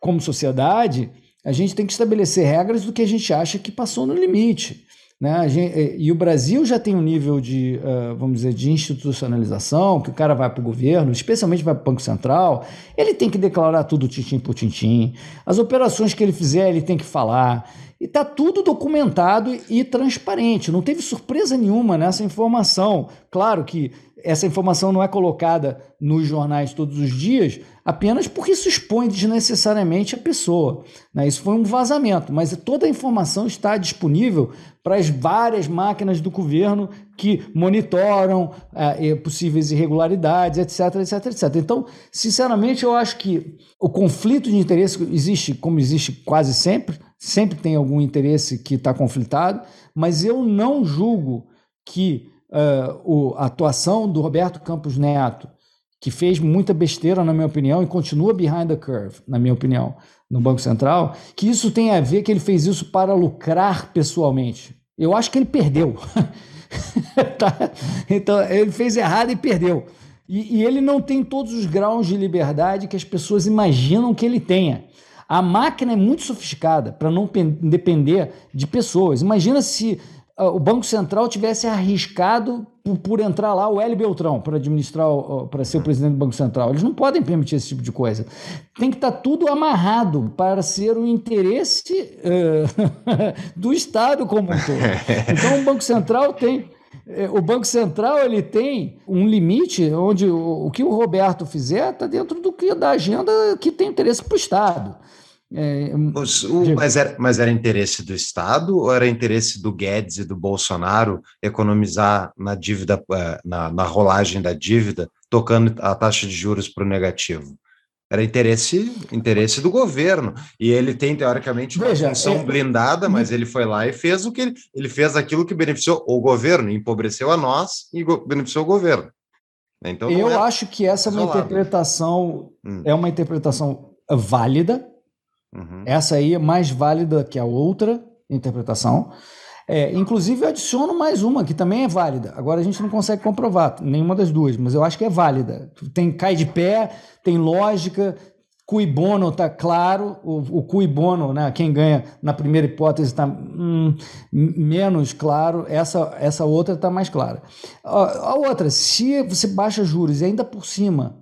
Speaker 3: como sociedade, a gente tem que estabelecer regras do que a gente acha que passou no limite. Né? Gente- eh, e o Brasil já tem um nível de, ah, vamos dizer, de institucionalização, que o cara vai para o governo, especialmente vai para o Banco Central, ele tem que declarar tudo tintim por tintim. As operações que ele fizer, ele tem que falar. E está tudo documentado e transparente. Não teve surpresa nenhuma nessa informação. Claro que essa informação não é colocada nos jornais todos os dias, apenas porque isso expõe desnecessariamente a pessoa. né? Isso foi um vazamento, mas toda a informação está disponível para as várias máquinas do governo que monitoram eh, possíveis irregularidades, etc, etc, etc. Então, sinceramente, eu acho que o conflito de interesse existe, como existe quase sempre, sempre tem algum interesse que está conflitado, mas eu não julgo que eh, o- a atuação do Roberto Campos Neto, que fez muita besteira, na minha opinião, e continua behind the curve, na minha opinião, no Banco Central, que isso tem a ver que ele fez isso para lucrar pessoalmente. Eu acho que ele perdeu. Tá? Então, ele fez errado e perdeu. E, e ele não tem todos os graus de liberdade que as pessoas imaginam que ele tenha. A máquina é muito sofisticada para não pen- depender de pessoas. Imagina se ah, o Banco Central tivesse arriscado por, por entrar lá o Hélio Beltrão para administrar, para ser o presidente do Banco Central. Eles não podem permitir esse tipo de coisa. Tem que estar tudo amarrado para ser o interesse eh, do Estado como um todo. Então o Banco Central tem o Banco Central ele tem um limite onde o, o que o Roberto fizer está dentro do que da agenda que tem interesse para o Estado. É,
Speaker 2: Os- o-
Speaker 3: Diga.
Speaker 2: mas, era, mas era interesse do Estado ou era interesse do Guedes e do Bolsonaro economizar na dívida, eh, na, na rolagem da dívida, tocando a taxa de juros para o negativo? Era interesse, interesse do governo. E ele tem, teoricamente, uma
Speaker 3: Veja,
Speaker 2: função
Speaker 3: é-
Speaker 2: blindada, mas ele foi lá e fez o que ele, ele fez aquilo que beneficiou o governo, empobreceu a nós e beneficiou o governo. Então, não
Speaker 3: eu
Speaker 2: era-
Speaker 3: acho que essa é uma interpretação
Speaker 2: Hum,
Speaker 3: é uma interpretação válida.
Speaker 2: uhum.
Speaker 3: Essa aí é mais válida que a outra interpretação. É, inclusive, eu adiciono mais uma que também é válida. Agora a gente não consegue comprovar nenhuma das duas, mas eu acho que é válida. Tem cai de pé, tem lógica. Cui bono está claro, o, o cui bono, né, quem ganha na primeira hipótese está menos claro, essa, essa outra está mais clara. A, a outra, se você baixa juros e ainda por cima,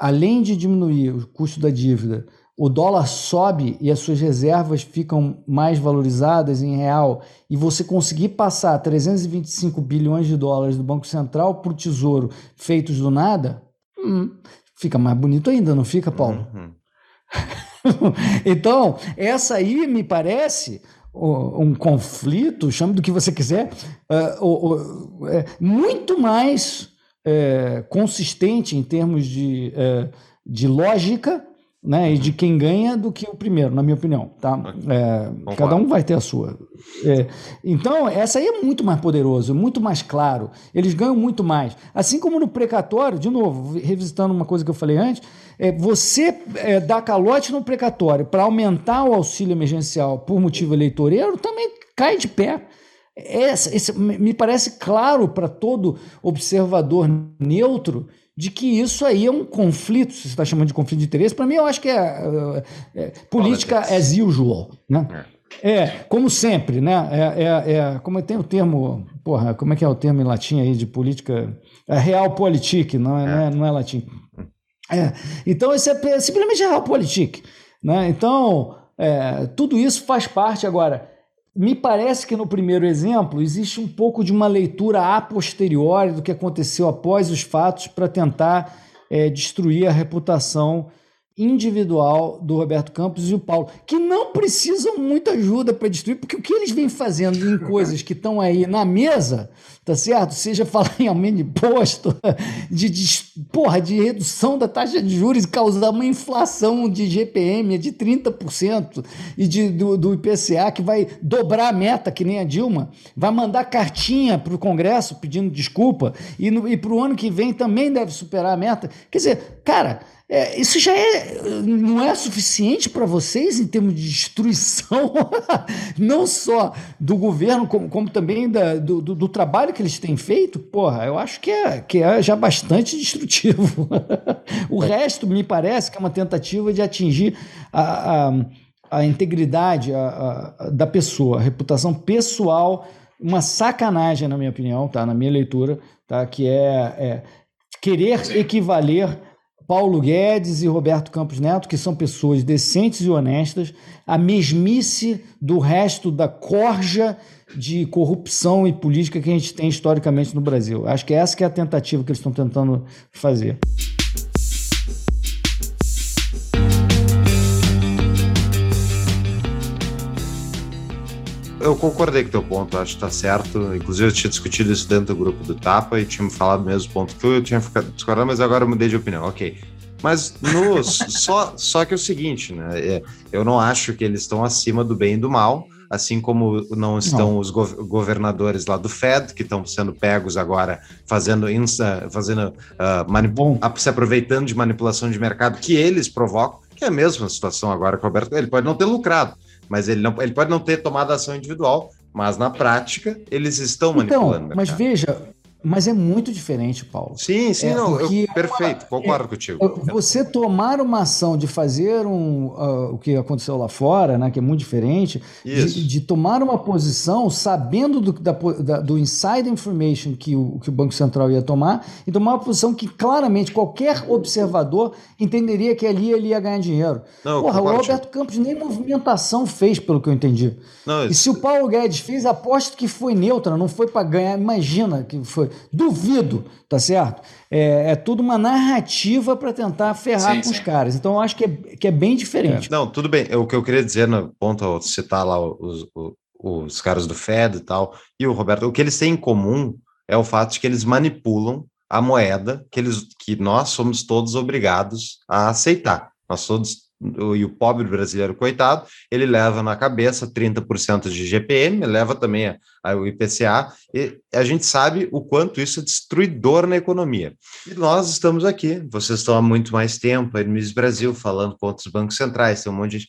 Speaker 3: além de diminuir o custo da dívida, o dólar sobe e as suas reservas ficam mais valorizadas em real e você conseguir passar 325 bilhões de dólares do Banco Central para o Tesouro feitos do nada, hum, fica mais bonito ainda, não fica, Paulo?
Speaker 2: Uhum.
Speaker 3: então, essa aí me parece um conflito, chame do que você quiser, o- é, muito mais é, consistente em termos de, é, de lógica né, e de quem ganha do que o primeiro, na minha opinião. Tá? É, cada um vai ter a sua. É, então, essa aí é muito mais poderoso, muito mais claro. Eles ganham muito mais. Assim como no precatório, de novo, revisitando uma coisa que eu falei antes, é, você é, dá calote no precatório para aumentar o auxílio emergencial por motivo eleitoreiro, também cai de pé. Essa, esse- me parece claro para todo observador neutro de que isso aí é um conflito, se você está chamando de conflito de interesse, para mim eu acho que é, é, é, política as usual, né? É, como sempre, né? É, é, é, como tem o termo, porra, como é que é o termo em latim aí de política? É realpolitik, não é, Não é, não é latim. É, então, isso é simplesmente realpolitik. Né? Então, é, tudo isso faz parte agora. Me parece que no primeiro exemplo existe um pouco de uma leitura a posteriori do que aconteceu após os fatos para tentar é, destruir a reputação individual do Roberto Campos e o Paulo, que não precisam muita ajuda para destruir, porque o que eles vêm fazendo em coisas que estão aí na mesa, tá certo? Seja falar em aumento de imposto, de, de, porra, de redução da taxa de juros e causar uma inflação de GPM de 30% e de, do, do IPCA que vai dobrar a meta, que nem a Dilma, vai mandar cartinha para o Congresso pedindo desculpa e, no, e para o ano que vem também deve superar a meta. Quer dizer, cara, é, isso já é, não é suficiente para vocês em termos de destruição, não só do governo, como, como também da, do, do, do, trabalho que eles têm feito? Porra, eu acho que é, que é já bastante destrutivo. o resto me parece que é uma tentativa de atingir a, a, a integridade a, a, da pessoa, a reputação pessoal uma sacanagem, na minha opinião, tá? na minha leitura, tá? que é, é querer equivaler Paulo Guedes e Roberto Campos Neto, que são pessoas decentes e honestas, a mesmice do resto da corja de corrupção e política que a gente tem historicamente no Brasil. Acho que essa que é a tentativa que eles estão tentando fazer.
Speaker 2: Eu concordei com o teu ponto, acho que tá certo. Inclusive, eu tinha discutido isso dentro do grupo do Tapa e tinha me falado o mesmo ponto que eu, eu tinha ficado discordando, mas agora eu mudei de opinião. Ok. Mas no, só, só que é o seguinte, né? É, eu não acho que eles estão acima do bem e do mal, assim como não estão não. os governadores lá do Fed, que estão sendo pegos agora fazendo, insta, fazendo uh, se aproveitando de manipulação de mercado que eles provocam, que é a mesma situação agora com o Roberto. Ele pode não ter lucrado, mas ele, não, ele pode não ter tomado ação individual, mas na prática eles estão
Speaker 3: então,
Speaker 2: manipulando.
Speaker 3: Então, mas veja, mas é muito diferente, Paulo.
Speaker 2: Sim, sim, é, não, eu, perfeito, concordo é, contigo.
Speaker 3: Você tomar uma ação de fazer um, uh, o que aconteceu lá fora, né, que é muito diferente, de, de, tomar uma posição sabendo do, da, da, do inside information que o, que o Banco Central ia tomar, e tomar uma posição que claramente qualquer observador entenderia que ali ele ia ganhar dinheiro. Não, Porra, o Alberto Campos nem movimentação fez, pelo que eu entendi. Não, e se o Paulo Guedes fez, aposto que foi neutra, não foi para ganhar. Imagina que foi. Duvido, tá certo? É, é tudo uma narrativa para tentar ferrar sim, com sim. os caras. Então eu acho que é, que é bem diferente.
Speaker 2: É, não, tudo bem. O que eu queria dizer no ponto citar lá os, os, os caras do Fed e tal, e o Roberto, o que eles têm em comum é o fato de que eles manipulam a moeda que, eles, que nós somos todos obrigados a aceitar. Nós todos e o pobre brasileiro, coitado, ele leva na cabeça 30% de GPM, leva também a, o IPCA, e a gente sabe o quanto isso é destruidor na economia. E nós estamos aqui, vocês estão há muito mais tempo aí no Miss Brasil, falando contra os bancos centrais, tem um monte de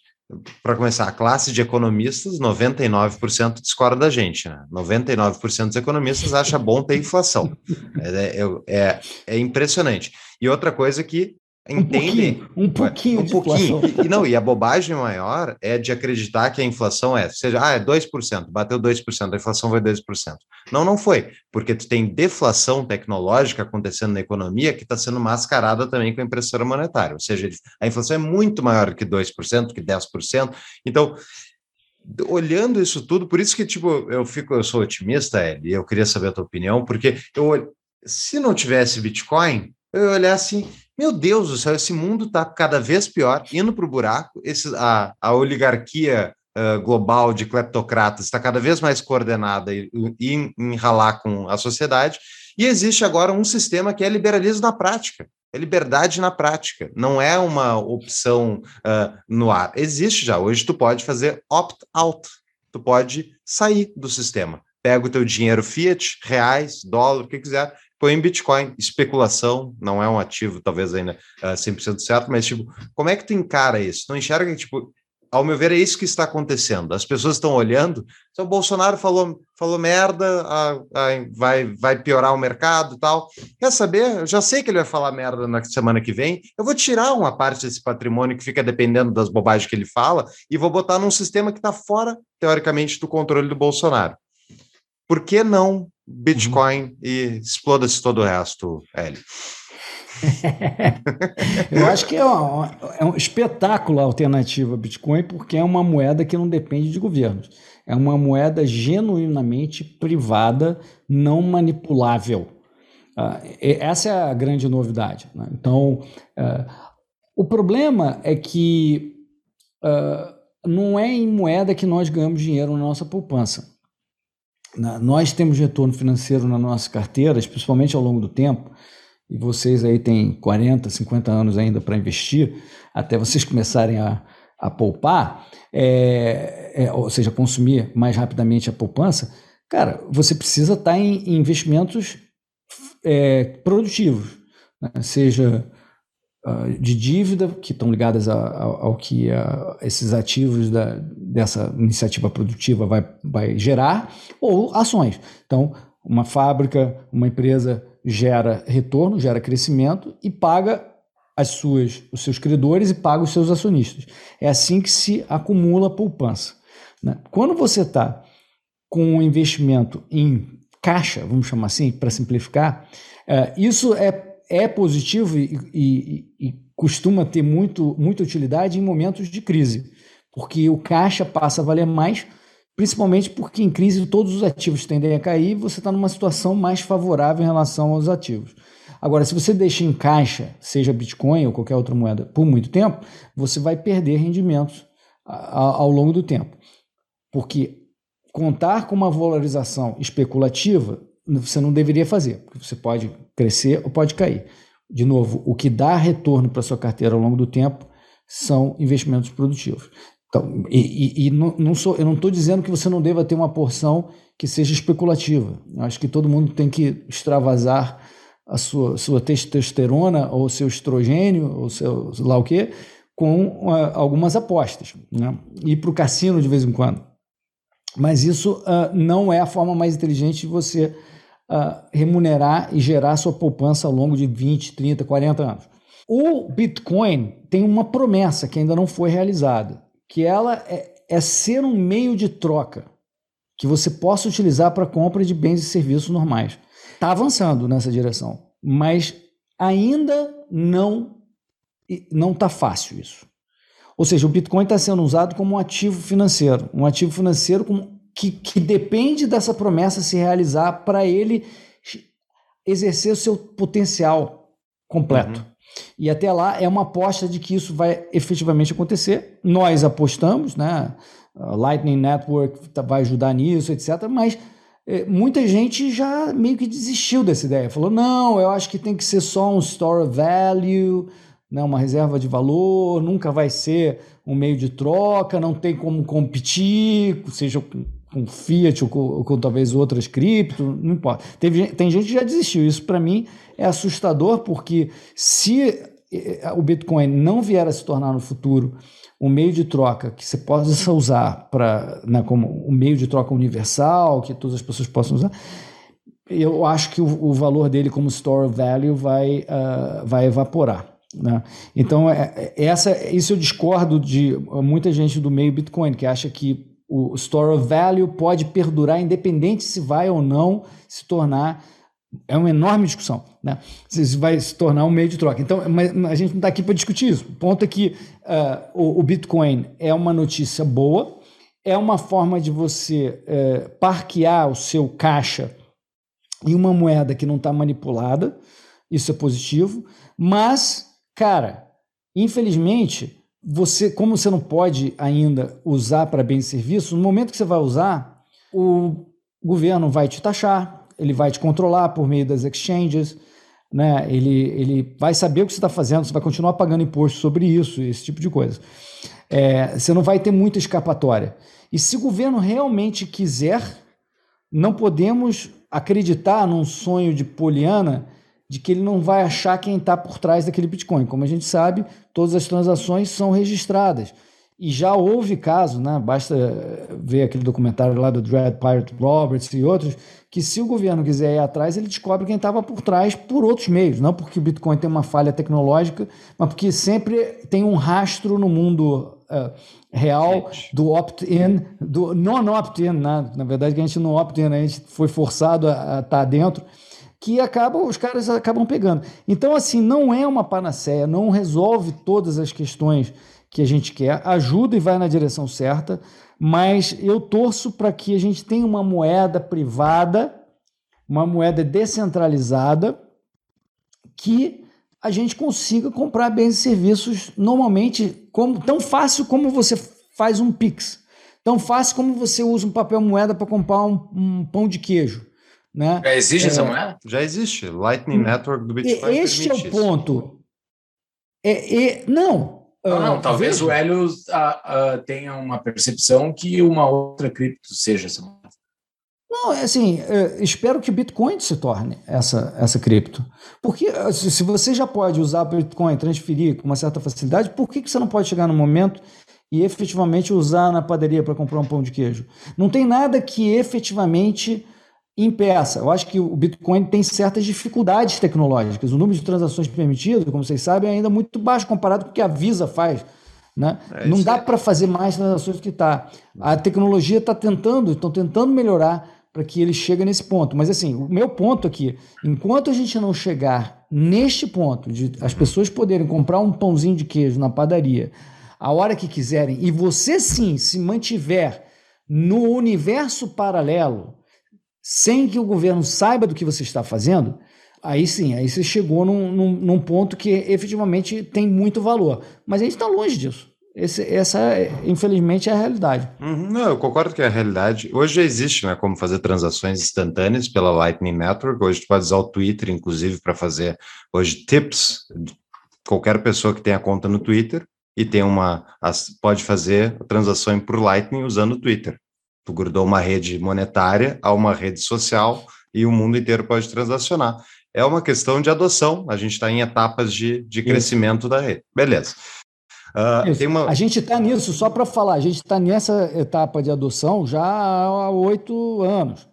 Speaker 2: para começar, a classe de economistas, 99% discorda da gente. Né? 99% dos economistas acha bom ter inflação. É, é, é, é impressionante. E outra coisa que entendem
Speaker 3: um pouquinho, um pouquinho, um pouquinho.
Speaker 2: E, não, e a bobagem maior é de acreditar que a inflação é, seja, ah, é 2%, bateu 2%, a inflação foi 2%. Não, não foi, porque tu tem deflação tecnológica acontecendo na economia que está sendo mascarada também com a impressora monetária, ou seja, a inflação é muito maior que 2%, que 10%. Então, olhando isso tudo, por isso que tipo, eu fico, eu sou otimista, e eu queria saber a tua opinião, porque eu se não tivesse Bitcoin, eu ia olhar assim, meu Deus do céu, esse mundo está cada vez pior, indo para o buraco. Esse, a, a oligarquia uh, global de cleptocratas está cada vez mais coordenada e, e enralar com a sociedade. E existe agora um sistema que é liberalismo na prática. É liberdade na prática, não é uma opção uh, no ar. Existe já. Hoje tu pode fazer opt-out, tu pode sair do sistema. Pega o teu dinheiro fiat, reais, dólar, o que quiser, põe em Bitcoin. Especulação não é um ativo, talvez ainda uh, ah, 100% certo, mas, tipo, como é que tu encara isso? Não enxerga que, tipo, ao meu ver, é isso que está acontecendo. As pessoas estão olhando, se o Bolsonaro falou, falou merda, ah, ah, vai, vai piorar o mercado e tal. Quer saber? Eu já sei que ele vai falar merda na semana que vem. Eu vou tirar uma parte desse patrimônio que fica dependendo das bobagens que ele fala e vou botar num sistema que está fora, teoricamente, do controle do Bolsonaro. Por que não Bitcoin uhum. e exploda-se todo o resto, Hélio.
Speaker 3: Eu acho que é, uma, é um espetáculo a alternativa Bitcoin, porque é uma moeda que não depende de governos. É uma moeda genuinamente privada, não manipulável. Uh, essa é a grande novidade. Né? Então, uh, o problema é que uh, não é em moeda que nós ganhamos dinheiro na nossa poupança nós temos retorno financeiro na nossa carteira, principalmente ao longo do tempo, e vocês aí têm 40, 50 anos ainda para investir, até vocês começarem a, a poupar, é, é, ou seja, consumir mais rapidamente a poupança, cara, você precisa estar tá em, em investimentos é, produtivos, né? seja de dívida, que estão ligadas a, a, ao que a, esses ativos da, dessa iniciativa produtiva vai, vai gerar, ou ações. Então, uma fábrica, uma empresa gera retorno, gera crescimento e paga as suas, os seus credores e paga os seus acionistas. É assim que se acumula a poupança. Né? Quando você está com um investimento em caixa, vamos chamar assim, para simplificar, uh, isso é, é positivo e, e, e costuma ter muito, muita utilidade em momentos de crise, porque o caixa passa a valer mais, principalmente porque em crise todos os ativos tendem a cair e você está numa situação mais favorável em relação aos ativos. Agora, se você deixa em caixa, seja Bitcoin ou qualquer outra moeda, por muito tempo, você vai perder rendimentos ao longo do tempo. Porque contar com uma valorização especulativa, você não deveria fazer, porque você pode crescer ou pode cair. De novo, o que dá retorno para sua carteira ao longo do tempo são investimentos produtivos. Então, e, e, e não, não sou, eu não estou dizendo que você não deva ter uma porção que seja especulativa. Eu acho que todo mundo tem que extravasar a sua, sua testosterona ou seu estrogênio ou seu lá o quê, com uh, algumas apostas. Né? Ir para o cassino de vez em quando. Mas isso uh, não é a forma mais inteligente de você uh, remunerar e gerar sua poupança ao longo de 20, 30, 40 anos. O Bitcoin tem uma promessa que ainda não foi realizada, que ela é, é ser um meio de troca que você possa utilizar para compra de bens e serviços normais. Está avançando nessa direção, mas ainda não não está fácil isso. Ou seja, o Bitcoin está sendo usado como um ativo financeiro, um ativo financeiro com, que, que depende dessa promessa se realizar para ele exercer o seu potencial completo. Uhum. E até lá é uma aposta de que isso vai efetivamente acontecer. Nós apostamos, né? Lightning Network tá, vai ajudar nisso, etc. Mas é, muita gente já meio que desistiu dessa ideia. Falou: não, eu acho que tem que ser só um store of value, né, uma reserva de valor, nunca vai ser um meio de troca, não tem como competir, seja com, Fiat ou com, ou com, talvez outras cripto, não importa. Teve, tem gente que já desistiu. Isso para mim é assustador, porque se é, o Bitcoin não vier a se tornar no futuro um meio de troca que você possa usar para né, como um meio de troca universal, que todas as pessoas possam usar, eu acho que o, o valor dele como store value vai, uh, vai evaporar. Né? Então, é, é, essa, isso eu discordo de muita gente do meio Bitcoin, que acha que o store of value pode perdurar independente se vai ou não se tornar é uma enorme discussão, né? Se vai se tornar um meio de troca. Então, a gente não está aqui para discutir isso. O ponto é que uh, o, o, Bitcoin é uma notícia boa, é uma forma de você uh, parquear o seu caixa em uma moeda que não está manipulada. Isso é positivo. Mas, cara, infelizmente, você, como você não pode ainda usar para bens e serviços, no momento que você vai usar, o governo vai te taxar, ele vai te controlar por meio das exchanges, né? ele, ele vai saber o que você está fazendo, você vai continuar pagando imposto sobre isso, esse tipo de coisa. É, você não vai ter muita escapatória. E se o governo realmente quiser, não podemos acreditar num sonho de Poliana de que ele não vai achar quem está por trás daquele Bitcoin. Como a gente sabe, todas as transações são registradas. E já houve caso, né? basta ver aquele documentário lá do Dread Pirate Roberts e outros, que se o governo quiser ir atrás, ele descobre quem estava por trás por outros meios. Não porque o Bitcoin tem uma falha tecnológica, mas porque sempre tem um rastro no mundo uh, real do opt-in, do non-opt-in, né? na verdade a gente não opt-in, a gente foi forçado a, a estar tá dentro, que acaba, os caras acabam pegando. Então, assim, não é uma panaceia, não resolve todas as questões que a gente quer, ajuda e vai na direção certa, mas eu torço para que a gente tenha uma moeda privada, uma moeda descentralizada, que a gente consiga comprar bens e serviços normalmente como, tão fácil como você faz um Pix, tão fácil como você usa um papel moeda para comprar um, um, pão de queijo. Né?
Speaker 1: Já existe é, essa moeda?
Speaker 2: Já existe. Lightning Network do Bitcoin.
Speaker 3: Este é o ponto. É, é, não,
Speaker 1: não, não, talvez veja. o Hélio uh, uh, tenha uma percepção que uma outra cripto seja essa moeda.
Speaker 3: Não, é assim, é, espero que o Bitcoin se torne essa, essa cripto. Porque se você já pode usar o Bitcoin, transferir com uma certa facilidade, por que, que você não pode chegar no momento e efetivamente usar na padaria para comprar um pão de queijo? Não tem nada que efetivamente impeça. Eu acho que o Bitcoin tem certas dificuldades tecnológicas. O número de transações permitidas, como vocês sabem, é ainda muito baixo comparado com o que a Visa faz Né?
Speaker 2: É
Speaker 3: não dá
Speaker 2: aí.
Speaker 3: para fazer mais transações do que está. A tecnologia está tentando, estão tentando melhorar para que ele chegue nesse ponto. Mas assim, o meu ponto aqui, enquanto a gente não chegar neste ponto de as pessoas poderem comprar um pãozinho de queijo na padaria a hora que quiserem e você sim se mantiver no universo paralelo sem que o governo saiba do que você está fazendo, aí sim, aí você chegou num, num, num ponto que efetivamente tem muito valor. Mas a gente está longe disso. Esse, essa, infelizmente, é a realidade.
Speaker 2: Uhum, não, eu concordo que é a realidade. Hoje já existe, né, como fazer transações instantâneas pela Lightning Network. Hoje tu pode usar o Twitter, inclusive, para fazer hoje tips. Qualquer pessoa que tenha conta no Twitter e tem uma pode fazer a transação por Lightning usando o Twitter. Tu grudou uma rede monetária a uma rede social e o mundo inteiro pode transacionar. É uma questão de adoção. A gente está em etapas de, de
Speaker 3: Isso.
Speaker 2: crescimento da rede. Beleza. Tem uma...
Speaker 3: A gente está nisso, só para falar, a gente está nessa etapa de adoção já há oito anos.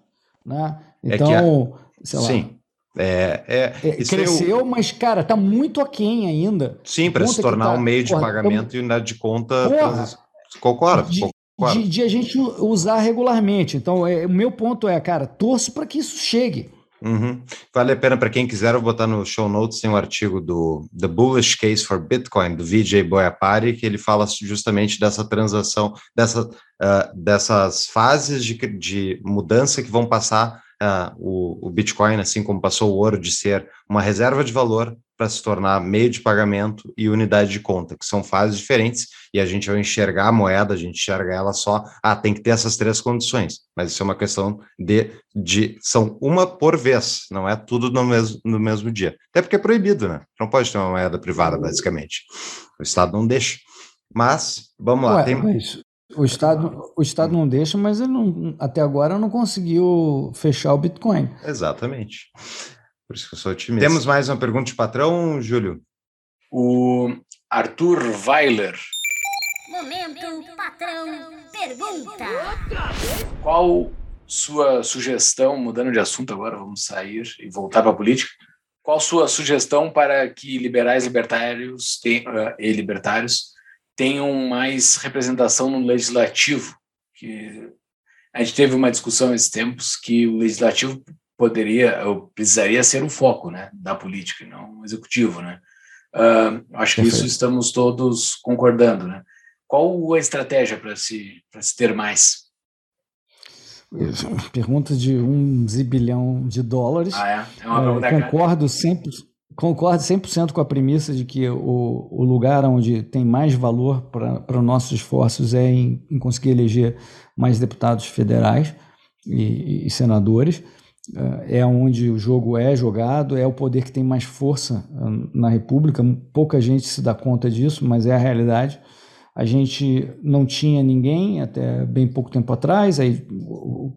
Speaker 3: Né?
Speaker 2: É que
Speaker 3: Então,
Speaker 2: Sim. É, é,
Speaker 3: é,
Speaker 2: eu-
Speaker 3: cresceu, mas, cara, está muito aquém ainda.
Speaker 2: Sim, para se tornar
Speaker 3: tá-
Speaker 2: um meio de
Speaker 3: porra,
Speaker 2: pagamento e unidade de conta.
Speaker 3: Porra!
Speaker 2: transa- Concordo,
Speaker 3: de,
Speaker 2: concordo.
Speaker 3: de- de a gente usar regularmente. Então, é, o meu ponto é, cara, torço para que isso chegue.
Speaker 2: Uhum. Vale a pena para quem quiser, eu vou botar no show notes, tem um artigo do The Bullish Case for Bitcoin, do Vijay Boyapari, que ele fala justamente dessa transação, dessa, ah, dessas fases de, de mudança que vão passar ah, o, o Bitcoin, assim como passou o ouro, de ser uma reserva de valor para se tornar meio de pagamento e unidade de conta, que são fases diferentes, e a gente vai enxergar a moeda, a gente enxerga ela só, ah, tem que ter essas três condições, mas isso é uma questão de, de são uma por vez, não é tudo no mesmo, no mesmo dia. Até porque é proibido, né? Não pode ter uma moeda privada, basicamente. O Estado não deixa. Mas, vamos lá,
Speaker 3: Ué,
Speaker 2: tem...
Speaker 3: mas o Estado, o Estado não deixa, mas ele não, até agora não conseguiu fechar o Bitcoin.
Speaker 2: Exatamente. Por isso que eu sou otimista. Temos mais uma pergunta de patrão, Júlio?
Speaker 1: O Arthur Weiler.
Speaker 5: Momento patrão pergunta.
Speaker 1: Qual sua sugestão, mudando de assunto agora, vamos sair e voltar para a política. Qual sua sugestão para que liberais libertários ten- eh, e libertários tenham mais representação no legislativo? Que a gente teve uma discussão esses tempos que o legislativo poderia ou precisaria ser o foco, né, da política, não o executivo, né? Ah, acho que isso estamos todos concordando, né? Qual a estratégia para se para se ter mais?
Speaker 3: Pergunta de um zibilhão de dólares.
Speaker 1: Ah, é? É uma
Speaker 3: É,
Speaker 1: pergunta cara.
Speaker 3: concordo 100%, concordo 100% com a premissa de que o, o lugar onde tem mais valor para os nossos esforços é em, em conseguir eleger mais deputados federais e, e senadores. É, É onde o jogo é jogado, é o poder que tem mais força hum, na República. Pouca gente se dá conta disso, mas é a realidade. A gente não tinha ninguém até bem pouco tempo atrás. Aí o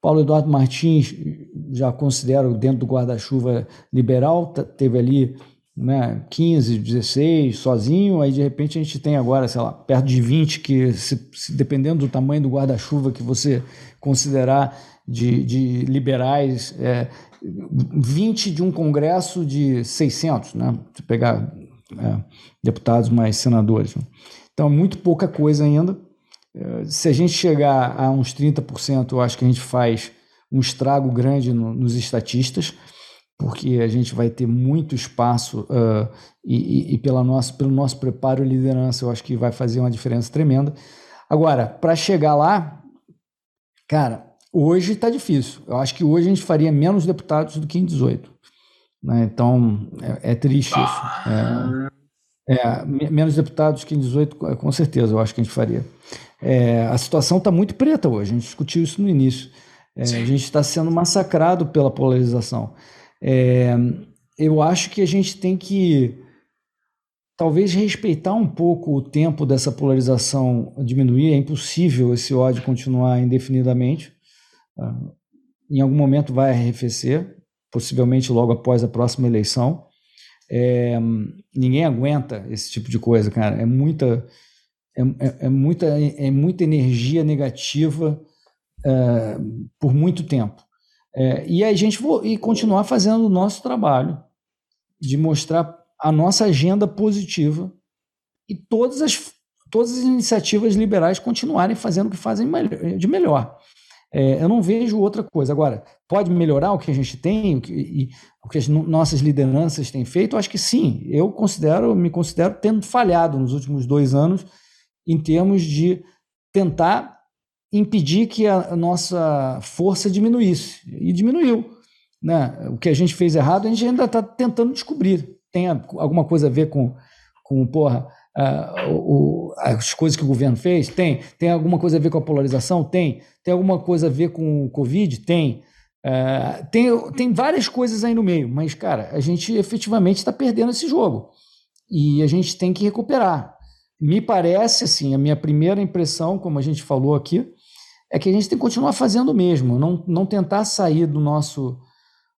Speaker 3: Paulo Eduardo Martins já considero dentro do guarda-chuva liberal, tá- teve ali né, 15, 16 sozinho, aí de repente a gente tem agora, sei lá, perto de 20 que, se, se dependendo do tamanho do guarda-chuva que você considerar de, de liberais, é, 20 de um congresso de 600, né? Se pegar é, deputados mais senadores. né? Então, é muito pouca coisa ainda. Eh, Se a gente chegar a uns 30%, eu acho que a gente faz um estrago grande no- nos estatistas, porque a gente vai ter muito espaço ah, e, e- pela nossa, pelo nosso preparo e liderança, eu acho que vai fazer uma diferença tremenda. Agora, para chegar lá, cara, hoje está difícil. Eu acho que hoje a gente faria menos deputados do que em 18. né? Então, é, é triste isso. É, é, me- menos deputados que em 18, com- com certeza, eu acho que a gente faria. É, a situação está muito preta hoje, a gente discutiu isso no início. É, a gente está sendo massacrado pela polarização. É, eu acho que a gente tem que talvez respeitar um pouco o tempo dessa polarização diminuir. É impossível esse ódio continuar indefinidamente. Ah, Em algum momento vai arrefecer, possivelmente logo após a próxima eleição. É, ninguém aguenta esse tipo de coisa, cara. É muita, é, é- é muita, é muita energia negativa é, por muito tempo. É, e a gente e continuar fazendo o nosso trabalho de mostrar a nossa agenda positiva e todas as, todas as iniciativas liberais continuarem fazendo o que fazem de melhor. É, eu não vejo outra coisa. Agora, pode melhorar o que a gente tem o que, e o que as nossas lideranças têm feito? Eu acho que sim. Eu considero, me considero tendo falhado nos últimos dois anos em termos de tentar impedir que a nossa força diminuísse. E diminuiu. Né? O que a gente fez errado, a gente ainda está tentando descobrir. Tem alguma coisa a ver com, com porra, o, as coisas que o governo fez? Tem. Tem alguma coisa a ver com a polarização? Tem. Tem alguma coisa a ver com o Covid? Tem. Uh, tem, tem várias coisas aí no meio, mas, cara, a gente efetivamente está perdendo esse jogo. E a gente tem que recuperar. Me parece, assim, a minha primeira impressão, como a gente falou aqui, é que a gente tem que continuar fazendo o mesmo, não, não tentar sair do nosso,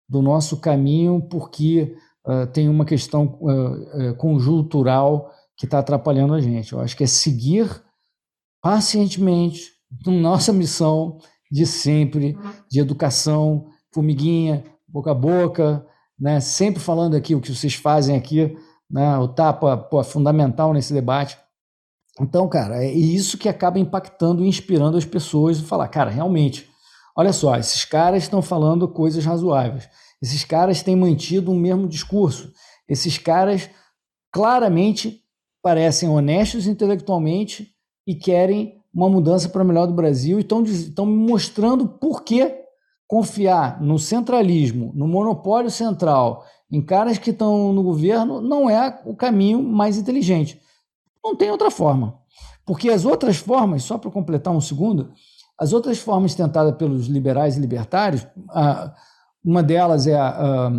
Speaker 3: do nosso caminho porque uh, tem uma questão uh, conjuntural que está atrapalhando a gente. Eu acho que é seguir pacientemente nossa missão de sempre, de educação, formiguinha, boca a boca, né? sempre falando aqui o que vocês fazem aqui, né? o tapa pô, é fundamental nesse debate. Então, cara, é isso que acaba impactando e inspirando as pessoas a falar, cara, realmente, olha só, esses caras estão falando coisas razoáveis. Esses caras têm mantido o mesmo discurso. Esses caras claramente parecem honestos intelectualmente e querem uma mudança para o melhor do Brasil e estão mostrando por que confiar no centralismo, no monopólio central, em caras que estão no governo, não é o caminho mais inteligente. Não tem outra forma. Porque as outras formas, só para completar um segundo, as outras formas tentadas pelos liberais e libertários, uma delas é a,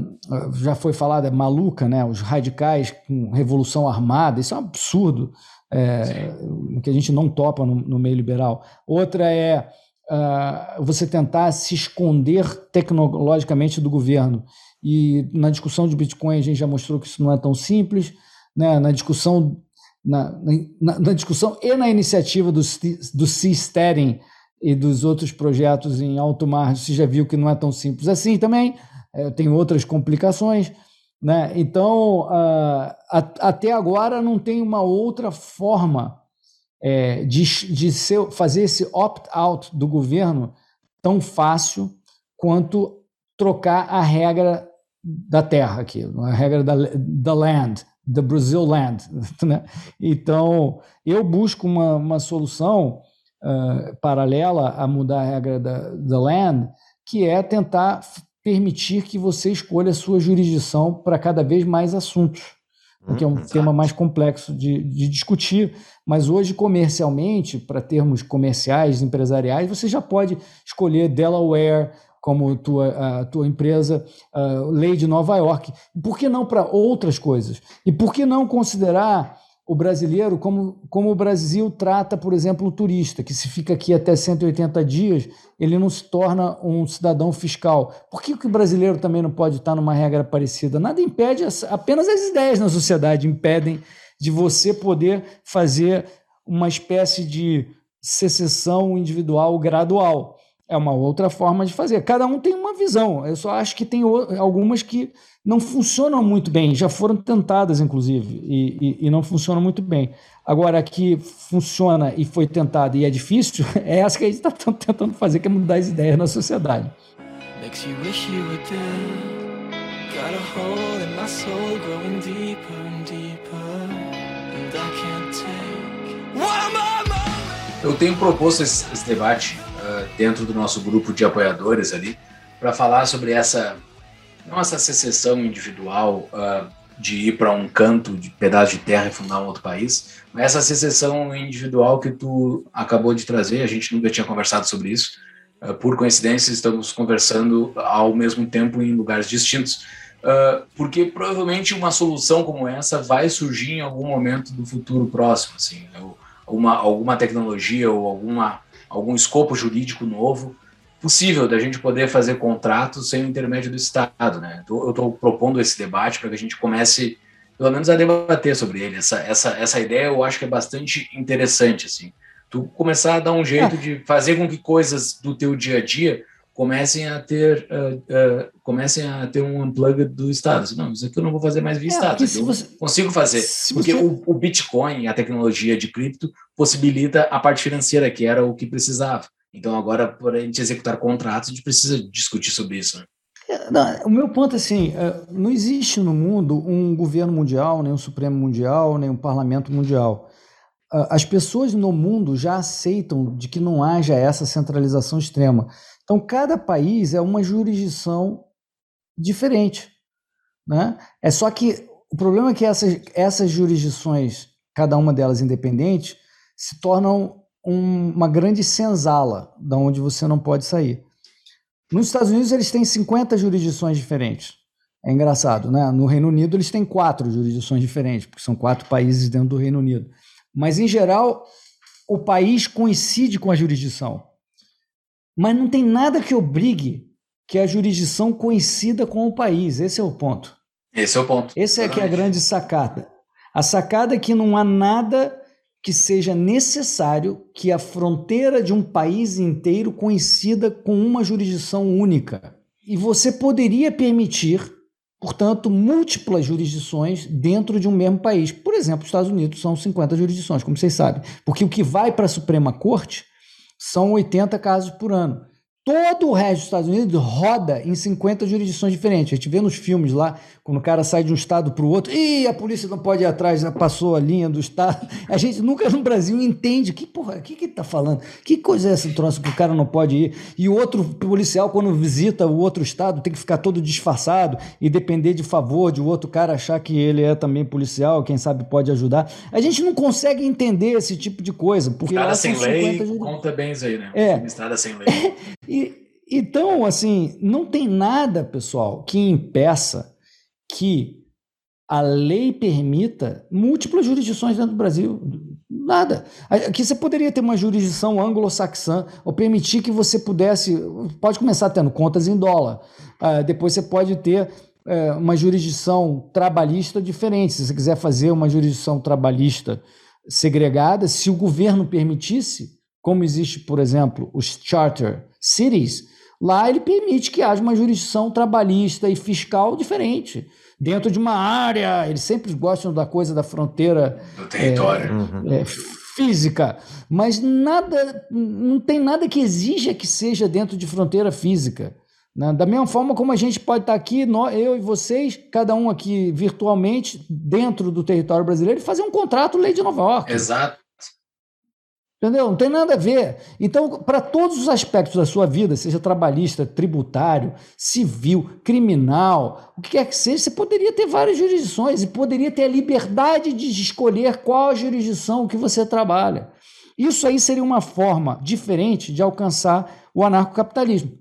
Speaker 3: já foi falada, é maluca, né? os radicais com revolução armada, isso é um absurdo, é, que a gente não topa no, no meio liberal. Outra é você tentar se esconder tecnologicamente do governo. E na discussão de Bitcoin a gente já mostrou que isso não é tão simples. Né? Na discussão na, na, na, discussão e na iniciativa do, do Seasteading e dos outros projetos em alto mar, você já viu que não é tão simples assim também, é, tem outras complicações. Né? Então, uh, até agora não tem uma outra forma é, de, de ser, fazer esse opt-out do governo tão fácil quanto trocar a regra da terra aqui, a regra da, da land, the Brazil Land. Né? Então, eu busco uma, uma solução uh, paralela a mudar a regra da, da Land, que é tentar permitir que você escolha a sua jurisdição para cada vez mais assuntos, porque é um hum, tema mais complexo de, de discutir. Mas hoje, comercialmente, para termos comerciais, empresariais, você já pode escolher Delaware, como tua, a tua empresa, a lei de Nova York. Por que não para outras coisas? E por que não considerar o brasileiro como, como o Brasil trata, por exemplo, o turista, que se fica aqui até 180 dias, ele não se torna um cidadão fiscal. Por que, que o brasileiro também não pode estar numa regra parecida? Nada impede, apenas as ideias na sociedade impedem de você poder fazer uma espécie de secessão individual gradual. É uma outra forma de fazer. Cada um tem uma visão. Eu só acho que tem algumas que não funcionam muito bem, já foram tentadas, inclusive, e, e, e não funcionam muito bem. Agora, que funciona e foi tentada e é difícil, é essa que a gente está tentando fazer, que é mudar as ideias na sociedade. Makes you wish you were dead. Got a hole in my soul growing deeper and deeper. And I can't take. What am I?
Speaker 1: Eu tenho proposto esse, esse debate dentro do nosso grupo de apoiadores ali, para falar sobre essa, não essa secessão individual uh, de ir para um canto de pedaço de terra e fundar um outro país, mas essa secessão individual que tu acabou de trazer, a gente nunca tinha conversado sobre isso, uh, por coincidência estamos conversando ao mesmo tempo em lugares distintos, uh, porque provavelmente uma solução como essa vai surgir em algum momento do futuro próximo, assim, uma, alguma tecnologia ou alguma algum escopo jurídico novo possível da gente poder fazer contratos sem o intermédio do Estado, né? Eu estou propondo esse debate para que a gente comece, pelo menos, a debater sobre ele. Essa, essa, essa ideia eu acho que é bastante interessante, assim. Tu começar a dar um jeito é. de fazer com que coisas do teu dia a dia comecem a ter uh, uh, comecem a ter um unplug do Estado. Não, isso aqui eu não vou fazer mais via
Speaker 3: É,
Speaker 1: Estado. eu
Speaker 3: você-
Speaker 1: consigo fazer. Porque
Speaker 3: você-
Speaker 1: o, o Bitcoin, a tecnologia de cripto, possibilita a parte financeira, que era o que precisava. Então, agora, para a gente executar contratos, a gente precisa discutir sobre isso. né?
Speaker 3: Não, o meu ponto é assim: eh, não existe no mundo um governo mundial, nem um Supremo Mundial, nem um parlamento mundial. As pessoas no mundo já aceitam de que não haja essa centralização extrema. Então, cada país é uma jurisdição diferente. Né? É só que o problema é que essas, essas jurisdições, cada uma delas independente, se tornam um- uma grande senzala, da onde você não pode sair. Nos Estados Unidos, eles têm 50 jurisdições diferentes. É engraçado, né? No Reino Unido, eles têm quatro jurisdições diferentes, porque são quatro países dentro do Reino Unido. Mas, em geral, o país coincide com a jurisdição. Mas não tem nada que obrigue que a jurisdição coincida com o país. Esse é o ponto.
Speaker 1: Esse é o ponto.
Speaker 3: Essa é que é a grande sacada. A sacada é que não há nada que seja necessário que a fronteira de um país inteiro coincida com uma jurisdição única. E você poderia permitir, portanto, múltiplas jurisdições dentro de um mesmo país. Por exemplo, os Estados Unidos são 50 jurisdições, como vocês sabem. Porque o que vai para a Suprema Corte são 80 casos por ano. Todo o resto dos Estados Unidos roda em 50 jurisdições diferentes. A gente vê nos filmes lá, quando o cara sai de um estado para o outro, e a polícia não pode ir atrás, já passou a linha do estado. A gente nunca no Brasil entende que porra, o que que ele tá falando? Que coisa é esse troço que o cara não pode ir? E o outro policial, quando visita o outro estado, tem que ficar todo disfarçado e depender de favor de o outro cara achar que ele é também policial, quem sabe pode ajudar. A gente não consegue entender esse tipo de coisa, porque são
Speaker 1: sem lei
Speaker 3: 50 juri-
Speaker 1: conta bem isso aí, né?
Speaker 3: É.
Speaker 1: Estrada sem lei.
Speaker 3: então, assim, não tem nada, pessoal, que impeça que a lei permita múltiplas jurisdições dentro do Brasil. Nada. Aqui você poderia ter uma jurisdição anglo-saxã, ou permitir que você pudesse. Pode começar tendo contas em dólar. Ah, depois você pode ter eh, uma jurisdição trabalhista diferente. Se você quiser fazer uma jurisdição trabalhista segregada, se o governo permitisse, como existe, por exemplo, os charter cities, lá ele permite que haja uma jurisdição trabalhista e fiscal diferente. Dentro de uma área, eles sempre gostam da coisa da fronteira
Speaker 1: Do território.
Speaker 2: Uhum.
Speaker 3: é, física, mas nada, não tem nada que exija que seja dentro de fronteira física. né? Da mesma forma como a gente pode estar aqui, nó- eu e vocês, cada um aqui virtualmente, dentro do território brasileiro, e fazer um contrato lei de Nova York.
Speaker 1: Exato.
Speaker 3: Entendeu? Não tem nada a ver. Então, para todos os aspectos da sua vida, seja trabalhista, tributário, civil, criminal, o que quer que seja, você poderia ter várias jurisdições e poderia ter a liberdade de escolher qual jurisdição que você trabalha. Isso aí seria uma forma diferente de alcançar o anarcocapitalismo.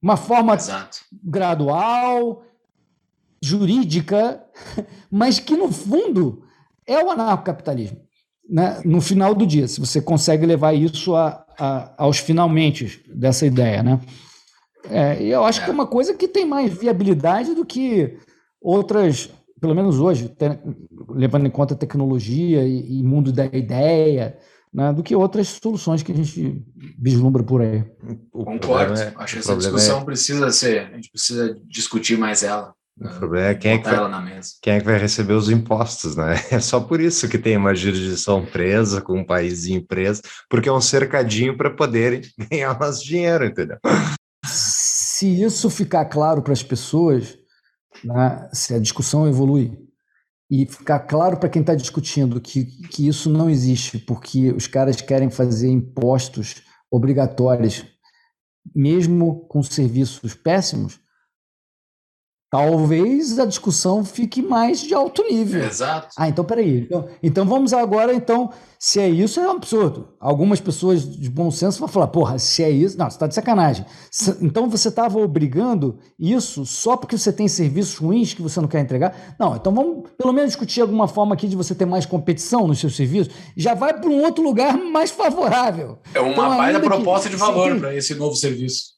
Speaker 3: Uma forma
Speaker 1: Exato.
Speaker 3: gradual, jurídica, mas que no fundo é o anarcocapitalismo. Né? No final do dia, se você consegue levar isso a, a- aos finalmente dessa ideia. Né? É, e eu acho que é uma coisa que tem mais viabilidade do que outras, pelo menos hoje, te- levando em conta a tecnologia e, e mundo da ideia, né? do que outras soluções que a gente vislumbra por aí.
Speaker 2: O
Speaker 1: Concordo.
Speaker 2: é-
Speaker 1: Acho que essa
Speaker 2: problema
Speaker 1: discussão precisa ser, a gente precisa discutir mais ela.
Speaker 2: O problema é quem é, que vai,
Speaker 1: ela na mesa.
Speaker 2: quem é que vai receber os impostos, né? É só por isso que tem uma jurisdição presa, com um país preso, porque é um cercadinho para poderem ganhar nosso dinheiro, entendeu?
Speaker 3: se isso ficar claro para as pessoas, né, se a discussão evolui e ficar claro para quem está discutindo que, que isso não existe porque os caras querem fazer impostos obrigatórios, mesmo com serviços péssimos, talvez a discussão fique mais de alto nível.
Speaker 1: Exato.
Speaker 3: Ah, então peraí. Então, então vamos agora, então, se é isso, é um absurdo. Algumas pessoas de bom senso vão falar, porra, se é isso, não, você está de sacanagem. Então você estava obrigando isso só porque você tem serviços ruins que você não quer entregar? Não, então vamos pelo menos discutir alguma forma aqui de você ter mais competição nos seus serviços. Já vai para um outro lugar mais favorável.
Speaker 1: É uma
Speaker 3: Então,
Speaker 1: baita
Speaker 3: ainda que-
Speaker 1: proposta de valor para esse novo serviço.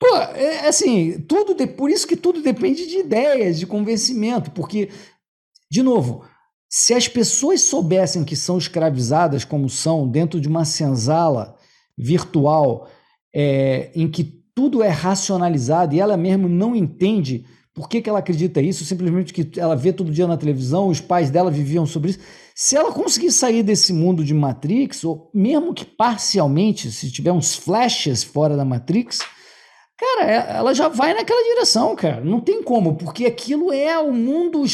Speaker 3: Pô, é assim, tudo de- por isso que tudo depende de ideias, de convencimento, porque, de novo, se as pessoas soubessem que são escravizadas como são dentro de uma senzala virtual é, em que tudo é racionalizado e ela mesmo não entende por que, que ela acredita isso, simplesmente que ela vê todo dia na televisão, os pais dela viviam sobre isso. Se ela conseguir sair desse mundo de Matrix, ou mesmo que parcialmente, se tiver uns flashes fora da Matrix, cara, é- ela já vai naquela direção, cara. Não tem como, porque aquilo é o mundo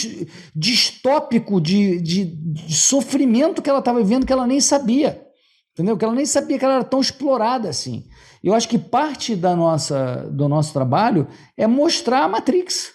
Speaker 3: distópico de, de, de sofrimento que ela estava vivendo que ela nem sabia. Entendeu? Que ela nem sabia que ela era tão explorada assim. Eu acho que parte da nossa, do nosso trabalho é mostrar a Matrix.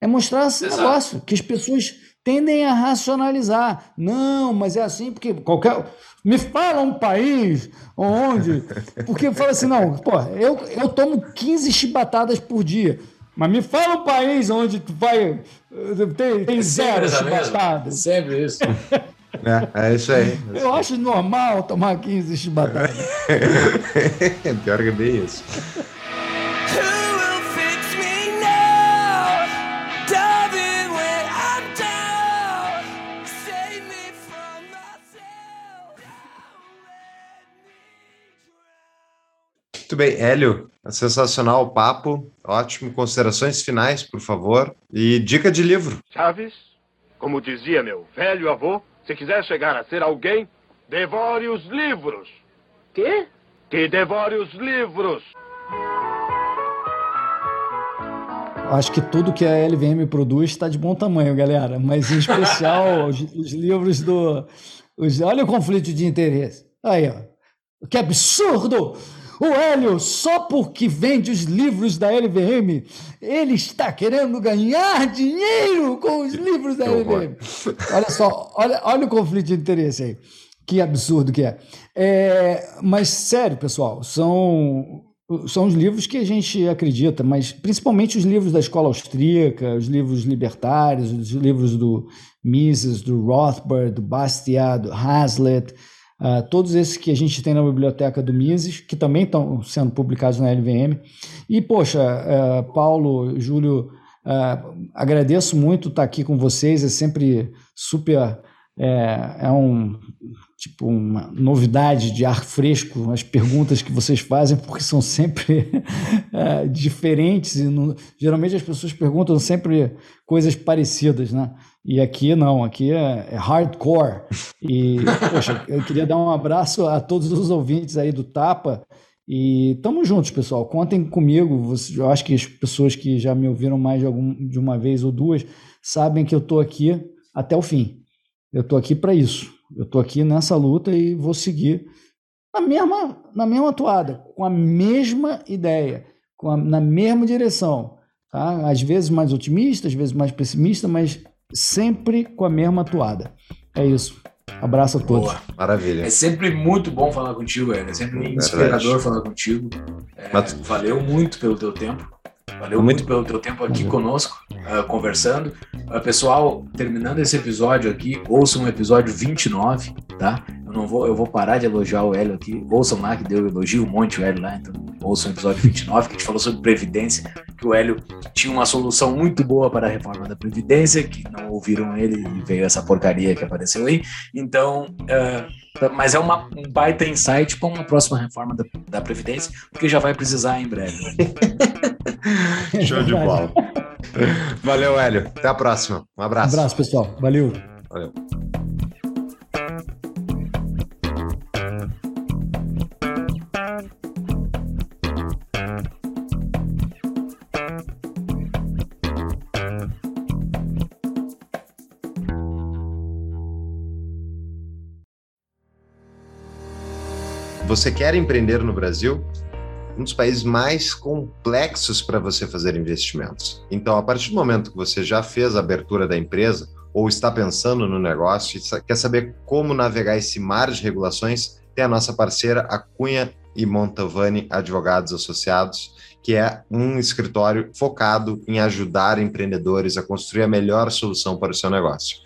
Speaker 3: É mostrar esse
Speaker 1: Exato.
Speaker 3: negócio, que as pessoas tendem a racionalizar. Não, mas é assim porque qualquer. Me fala um país onde. Porque fala assim, não, pô, eu, eu tomo 15 chibatadas por dia. Mas me fala um país onde tu vai. eh, Tem, tem
Speaker 1: É
Speaker 3: zero chibatadas.
Speaker 1: Sempre isso.
Speaker 2: É, é isso aí.
Speaker 3: Eu acho normal tomar 15 chibatadas.
Speaker 2: Pior que é bem isso. Bem, Hélio, sensacional o papo, ótimo. Considerações finais, por favor. E dica de livro.
Speaker 6: Chaves, como dizia meu velho avô, se quiser chegar a ser alguém, devore os livros.
Speaker 7: Quê?
Speaker 6: Que devore os livros.
Speaker 3: Acho que tudo que a LVM produz está de bom tamanho, galera. Mas em especial os, os livros do. os- olha o conflito de interesse. Aí, ó. Que absurdo! O Hélio, só porque vende os livros da LVM, ele está querendo ganhar dinheiro com os livros da
Speaker 2: horror.
Speaker 3: LVM. Olha só, olha, olha o conflito de interesse aí. Que absurdo que é. É, mas, sério, pessoal, são, são os livros que a gente acredita, mas principalmente os livros da escola austríaca, os livros libertários, os livros do Mises, do Rothbard, do Bastiat, do Hazlitt, ah, todos esses que a gente tem na biblioteca do Mises, que também estão sendo publicados na LVM. E, poxa, ah, Paulo, Júlio, ah, agradeço muito estar aqui com vocês, é sempre super. É, é um tipo uma novidade de ar fresco as perguntas que vocês fazem porque são sempre é, diferentes e geralmente as pessoas perguntam sempre coisas parecidas, né? E aqui não, aqui é, é hardcore. E poxa, eu queria dar um abraço a todos os ouvintes aí do Tapa e tamo juntos, pessoal. Contem comigo. Eu acho que as pessoas que já me ouviram mais de, algum, de uma vez ou duas sabem que eu tô aqui até o fim. Eu tô aqui para isso. Eu tô aqui nessa luta e vou seguir na mesma, na mesma toada, com a mesma ideia, com a- na mesma direção. Tá? Às vezes mais otimista, às vezes mais pessimista, mas sempre com a mesma toada. É isso. Abraço a todos.
Speaker 1: Boa.
Speaker 2: Maravilha.
Speaker 1: É sempre muito bom falar contigo, Hélio. É sempre
Speaker 2: Verdade.
Speaker 1: inspirador falar contigo. É,
Speaker 2: Mas-
Speaker 1: Valeu muito pelo teu tempo. Valeu
Speaker 2: Muito.
Speaker 1: pelo teu tempo aqui conosco, ah, conversando. Ah, pessoal, terminando esse episódio aqui, ouçam o episódio 29, tá? Eu não vou, eu vou parar de elogiar o Hélio aqui. Ouçam lá, que deu elogio um monte o Hélio lá. Então, ouçam o episódio 29, que a gente falou sobre Previdência, que o Hélio tinha uma solução muito boa para a reforma da Previdência, que não ouviram ele e veio essa porcaria que apareceu aí. Então, ah, mas é uma, um baita insight para uma próxima reforma da, da Previdência, porque já vai precisar em breve.
Speaker 2: Show de bola. Valeu, Hélio. Até a próxima. Um abraço.
Speaker 3: Abraço, pessoal. Valeu.
Speaker 2: Valeu. Você quer empreender no Brasil? Um dos países mais complexos para você fazer investimentos. Então, a partir do momento que você já fez a abertura da empresa ou está pensando no negócio e quer saber como navegar esse mar de regulações, tem a nossa parceira, a Cunha e Montavani Advogados Associados, que é um escritório focado em ajudar empreendedores a construir a melhor solução para o seu negócio.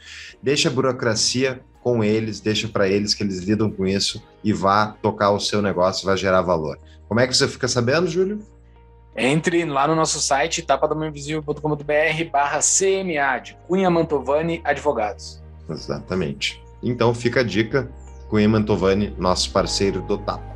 Speaker 2: Deixa a burocracia com eles, deixa para eles que eles lidam com isso e vá tocar o seu negócio, vai gerar valor. Como é que você fica sabendo, Júlio?
Speaker 1: Entre lá no nosso site, tapadamainvisível.com.br barra CMA, de Cunha Mantovani Advogados.
Speaker 2: Exatamente. Então fica a dica, Cunha Mantovani, nosso parceiro do Tapa.